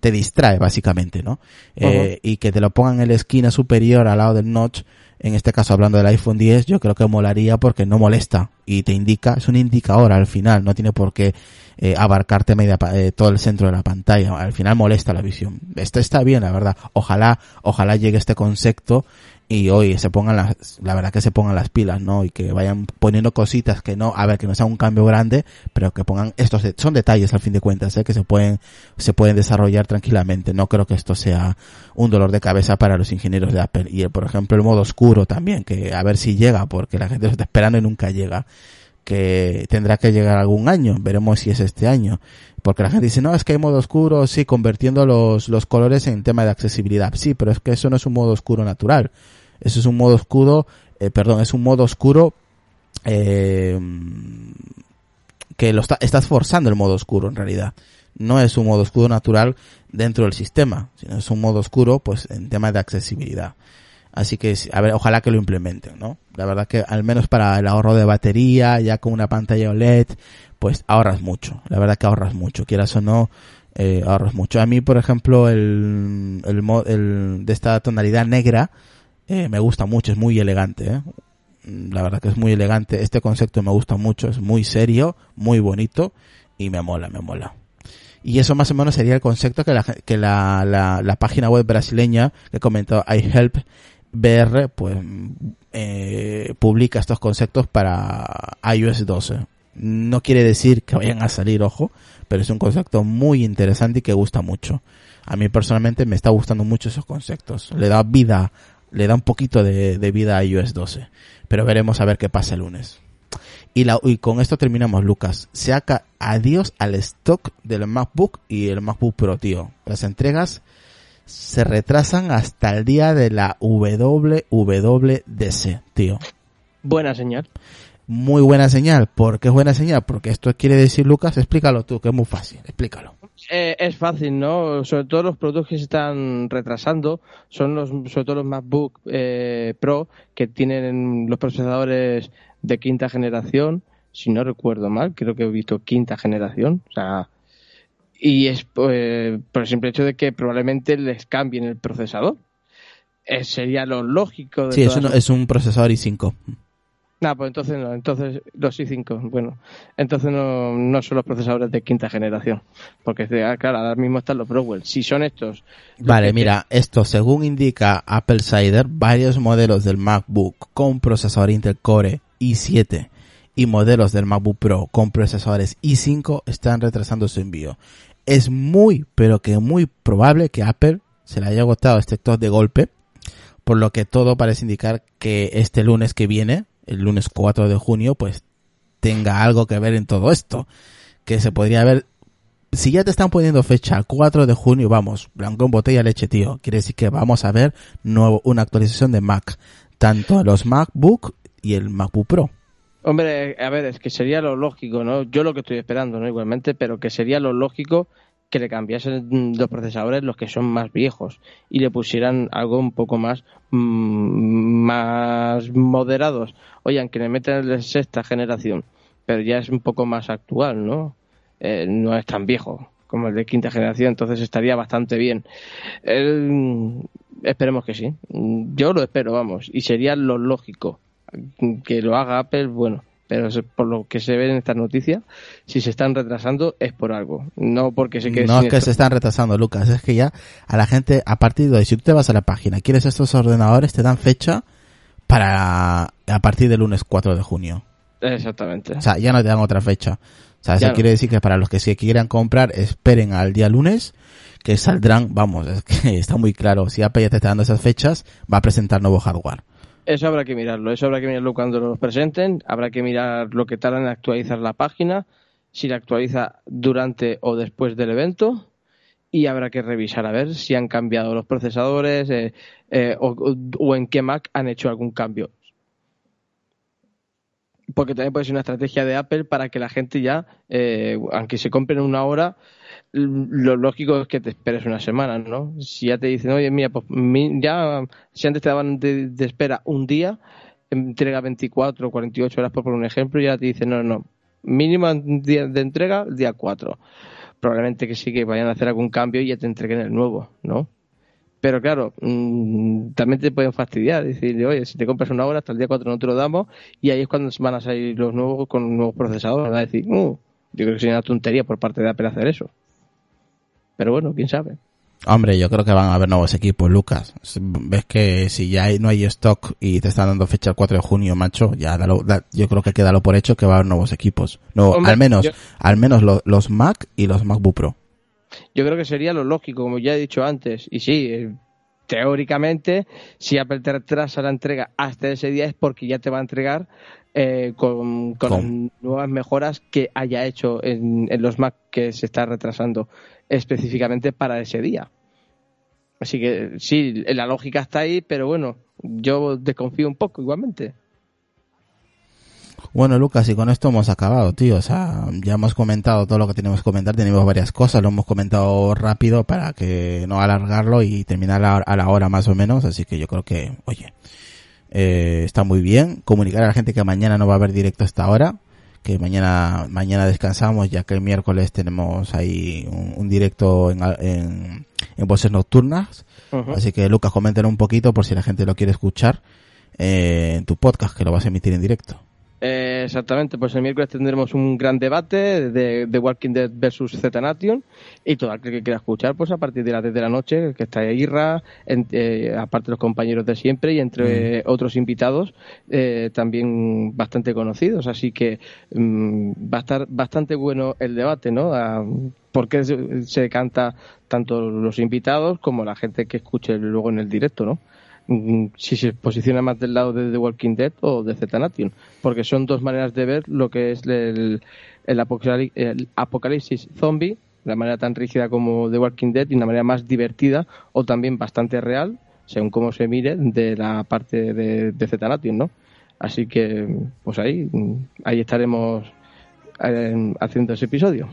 Te distrae básicamente, ¿no? Eh, y que te lo pongan en la esquina superior al lado del notch, en este caso hablando del iPhone 10, yo creo que molaría porque no molesta y te indica, es un indicador al final, no tiene por qué eh, abarcarte media, eh, todo el centro de la pantalla. Al final molesta la visión. Esto está bien, la verdad. Ojalá, ojalá llegue este concepto y hoy se pongan las, la verdad que se pongan las pilas, ¿no? Y que vayan poniendo cositas que no, a ver, que no sea un cambio grande, pero que pongan estos, son detalles al fin de cuentas, ¿eh? Que se pueden, se pueden desarrollar tranquilamente. No creo que esto sea un dolor de cabeza para los ingenieros de Apple. Y por ejemplo el modo oscuro también, que a ver si llega, porque la gente lo está esperando y nunca llega que tendrá que llegar algún año. Veremos si es este año. Porque la gente dice, no, es que hay modo oscuro, sí, convirtiendo los, los colores en tema de accesibilidad. Sí, pero es que eso no es un modo oscuro natural. Eso es un modo oscuro, eh, perdón, es un modo oscuro eh, que lo está, estás forzando el modo oscuro en realidad. No es un modo oscuro natural dentro del sistema, sino es un modo oscuro pues en tema de accesibilidad. Así que, a ver, ojalá que lo implementen, ¿no? La verdad que al menos para el ahorro de batería, ya con una pantalla OLED, pues ahorras mucho. La verdad que ahorras mucho, quieras o no, eh, ahorras mucho. A mí, por ejemplo, el, el, el de esta tonalidad negra, eh, me gusta mucho, es muy elegante, ¿eh? La verdad que es muy elegante. Este concepto me gusta mucho, es muy serio, muy bonito y me mola, me mola. Y eso más o menos sería el concepto que la, que la, la, la página web brasileña que comentó iHelp BR, pues, eh, publica estos conceptos para iOS 12. No quiere decir que vayan a salir, ojo, pero es un concepto muy interesante y que gusta mucho. A mí personalmente me está gustando mucho esos conceptos. Le da vida, le da un poquito de, vida a iOS 12. Pero veremos a ver qué pasa el lunes. Y, la, y con esto terminamos, Lucas. Se haga adiós al stock del MacBook y el MacBook Pro, tío. Las entregas se retrasan hasta el día de la WWDC, tío. Buena señal. Muy buena señal. ¿Por qué es buena señal? Porque esto quiere decir, Lucas, explícalo tú, que es muy fácil. Explícalo. Eh, es fácil, ¿no? Sobre todo los productos que se están retrasando son los, sobre todo los MacBook eh, Pro que tienen los procesadores de quinta generación, si no recuerdo mal, creo que he visto quinta generación, o sea, y es pues, por el simple hecho de que probablemente les cambien el procesador. Eh, sería lo lógico. De Sí, es todas un, es un procesador i5. No, pues entonces no, entonces los i5, bueno, entonces no, no son los procesadores de quinta generación, porque ah, claro, ahora mismo están los Broadwell. Si son estos, Vale, mira, esto según indica Apple Cider, varios modelos del MacBook con procesador Intel Core i7 y modelos del MacBook Pro con procesadores i5 están retrasando su envío. Es muy, pero que muy probable que Apple se le haya agotado este stock de golpe, por lo que todo parece indicar que este lunes que viene, el lunes 4 de junio, pues tenga algo que ver en todo esto. Que se podría haber si ya te están poniendo fecha al 4 de junio, vamos, blanco en botella leche, tío. Quiere decir que vamos a ver nuevo, una actualización de Mac. Tanto los MacBook y el MacBook Pro. Hombre, a ver, es que sería lo lógico, ¿no? Yo lo que estoy esperando, ¿no? Igualmente, pero que sería lo lógico que le cambiasen mm, los procesadores, los que son más viejos, y le pusieran algo un poco más, mm, más moderados. Oye, aunque le metan de sexta generación, pero ya es un poco más actual, ¿no? Eh, no es tan viejo como el de quinta generación, entonces estaría bastante bien. El- esperemos que sí. Yo lo espero, vamos, y sería lo lógico que lo haga Apple, bueno, pero por lo que se ve en esta noticia, si se están retrasando es por algo, no porque se quede No es que esto. se están retrasando, Lucas. Es que ya a la gente, a partir de hoy, si tú te vas a la página, quieres estos ordenadores, te dan fecha para a partir del lunes 4 de junio. Exactamente. O sea, ya no te dan otra fecha. O sea, eso quiere decir que para los que se quieran comprar, esperen al día lunes, que saldrán, vamos, es que está muy claro. Si Apple ya te está dando esas fechas, va a presentar nuevo hardware. Eso habrá que mirarlo, eso habrá que mirarlo cuando los presenten, habrá que mirar lo que tardan en actualizar la página, si la actualiza durante o después del evento, y habrá que revisar a ver si han cambiado los procesadores eh, eh, o, en qué Mac han hecho algún cambio. Porque también puede ser una estrategia de Apple para que la gente ya, eh, aunque se compren una hora, lo lógico es que te esperes una semana, ¿no? Si ya te dicen, oye, mira, pues ya, si antes te daban de, espera un día, entrega 24 o 48 horas, por poner un ejemplo, y ahora te dicen, no, no, mínimo día de entrega, día 4. Probablemente que sí que vayan a hacer algún cambio y ya te entreguen el nuevo, ¿no? Pero claro, mm, también te pueden fastidiar, decirle, oye, si te compras una hora, hasta el día 4 no te lo damos, y ahí es cuando van a salir los nuevos con nuevos procesadores. Van a decir, "Uh, yo creo que sería una tontería por parte de Apple hacer eso. Pero bueno, quién sabe. Hombre, yo creo que van a haber nuevos equipos, Lucas. Ves que si ya hay- no hay stock y te están dando fecha el 4 de junio, macho, ya dalo- da- yo creo que quédalo por hecho que va a haber nuevos equipos. No, Hombre, al menos, yo- al menos lo- los Mac y los MacBook Pro. Yo creo que sería lo lógico, como ya he dicho antes, y sí, eh, teóricamente, si Apple te retrasa la entrega hasta ese día es porque ya te va a entregar eh, con, con Con- nuevas mejoras que haya hecho en, en los Mac que se está retrasando específicamente para ese día. Así que sí, la lógica está ahí, pero bueno, yo desconfío un poco igualmente. Bueno, Lucas, y con esto hemos acabado, tío. O sea, ya hemos comentado todo lo que tenemos que comentar. Tenemos varias cosas, lo hemos comentado rápido para que no alargarlo y terminar a, a la hora más o menos. Así que yo creo que, oye, eh, está muy bien. Comunicar a la gente que mañana no va a haber directo hasta ahora. Que mañana, mañana descansamos, ya que el miércoles tenemos ahí un, un directo en, en, en voces nocturnas. Así que, Lucas, coméntanos un poquito por si la gente lo quiere escuchar eh, en tu podcast, que lo vas a emitir en directo. Eh, exactamente, pues el miércoles tendremos un gran debate de, de Walking Dead versus Z Nation y todo aquel que quiera escuchar, pues a partir de las 10 de la noche, que está Irra, en- eh, aparte los compañeros de siempre y entre otros invitados eh, también bastante conocidos, así que mm, va a estar bastante bueno el debate, ¿no? Ah, ¿Por qué se, se canta tanto los invitados como la gente que escuche luego en el directo, ¿no? Mm, si se posiciona más del lado de The Walking Dead o de Z Nation, porque son dos maneras de ver lo que es el, el, apocalipsis, zombie, la manera tan rígida como The Walking Dead y una manera más divertida o también bastante real, según cómo se mire, de la parte de, de Z Nation, ¿no? Así que, pues ahí, ahí estaremos eh, haciendo ese episodio.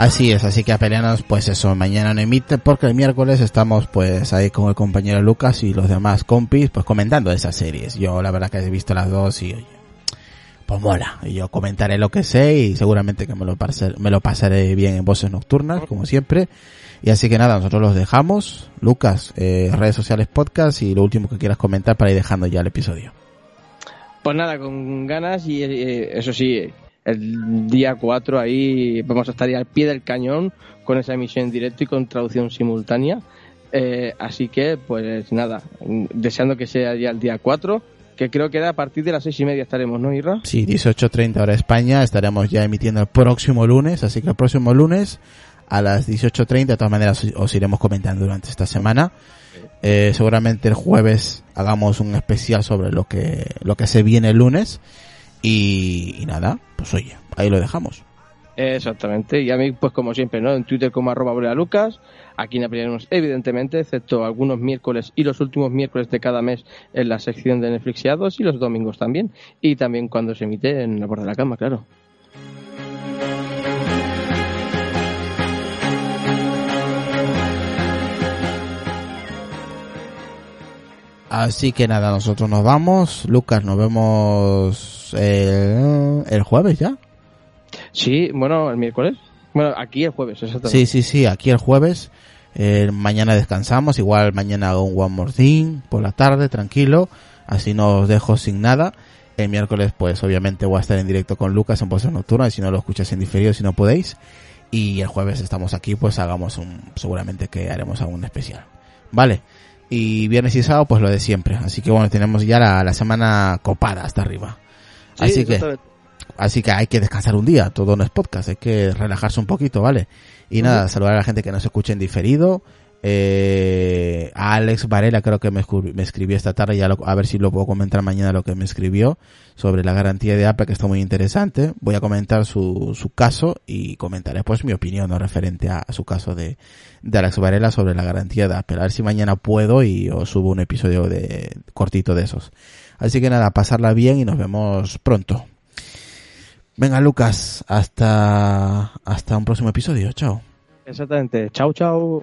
Así es, así que apeleanos, pues eso, mañana no emite, porque el miércoles estamos pues ahí con el compañero Lucas y los demás compis, pues comentando esas series. Yo la verdad que he visto las dos y oye, pues mola. Y yo comentaré lo que sé y seguramente que me lo, pasaré, me lo pasaré bien en voces nocturnas, como siempre. Y así que nada, nosotros los dejamos. Lucas, eh, redes sociales, podcast y lo último que quieras comentar para ir dejando ya el episodio. Pues nada, con ganas y eh, eso sí, el día 4 ahí vamos a estar ya al pie del cañón con esa emisión en directo y con traducción simultánea. Eh, así que, pues nada, deseando que sea ya el día 4, que creo que era a partir de las seis y media estaremos, ¿no, Irra? Sí, 18.30 hora España, estaremos ya emitiendo el próximo lunes, así que el próximo lunes a las 18.30, de todas maneras os iremos comentando durante esta semana. Eh, seguramente el jueves hagamos un especial sobre lo que, lo que se viene el lunes. Y, nada, pues oye, ahí lo dejamos. Exactamente, y a mí, pues como siempre, ¿no? En Twitter como arroba Lucas, aquí en Aprendernos, evidentemente, excepto algunos miércoles y los últimos miércoles de cada mes en la sección de Netflixiados y los domingos también, y también cuando se emite en la borda de la cama, claro. Así que nada, nosotros nos vamos. Lucas, nos vemos el, el jueves ya. Sí, bueno, el miércoles. Bueno, aquí el jueves, exactamente. Sí, sí, sí, aquí el jueves. Eh, mañana descansamos, igual mañana hago un One More Thing por la tarde, tranquilo. Así no os dejo sin nada. El miércoles, pues obviamente voy a estar en directo con Lucas en Voces Nocturnas, si no lo escuchas en diferido, si no podéis. Y el jueves estamos aquí, pues hagamos un, seguramente que haremos algún especial. Vale. Y viernes y sábado, pues lo de siempre. Así que bueno, tenemos ya la, la semana copada hasta arriba. Sí, Así que. Así que hay que descansar un día, todo no es podcast, hay que relajarse un poquito, ¿vale? Y nada, saludar a la gente que nos escucha en diferido. Eh, Alex Varela creo que me, escri- me escribió esta tarde, ya a ver si lo puedo comentar mañana lo que me escribió sobre la garantía de Apple, que está muy interesante. Voy a comentar su, su caso y comentaré pues mi opinión ¿no? referente a, a su caso de, de Alex Varela sobre la garantía de Apple. A ver si mañana puedo y os subo un episodio de cortito de esos. Así que nada, pasarla bien y nos vemos pronto. Venga, Lucas, hasta, hasta un próximo episodio. Chao. Exactamente. Chao, chao.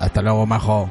Hasta luego, majo.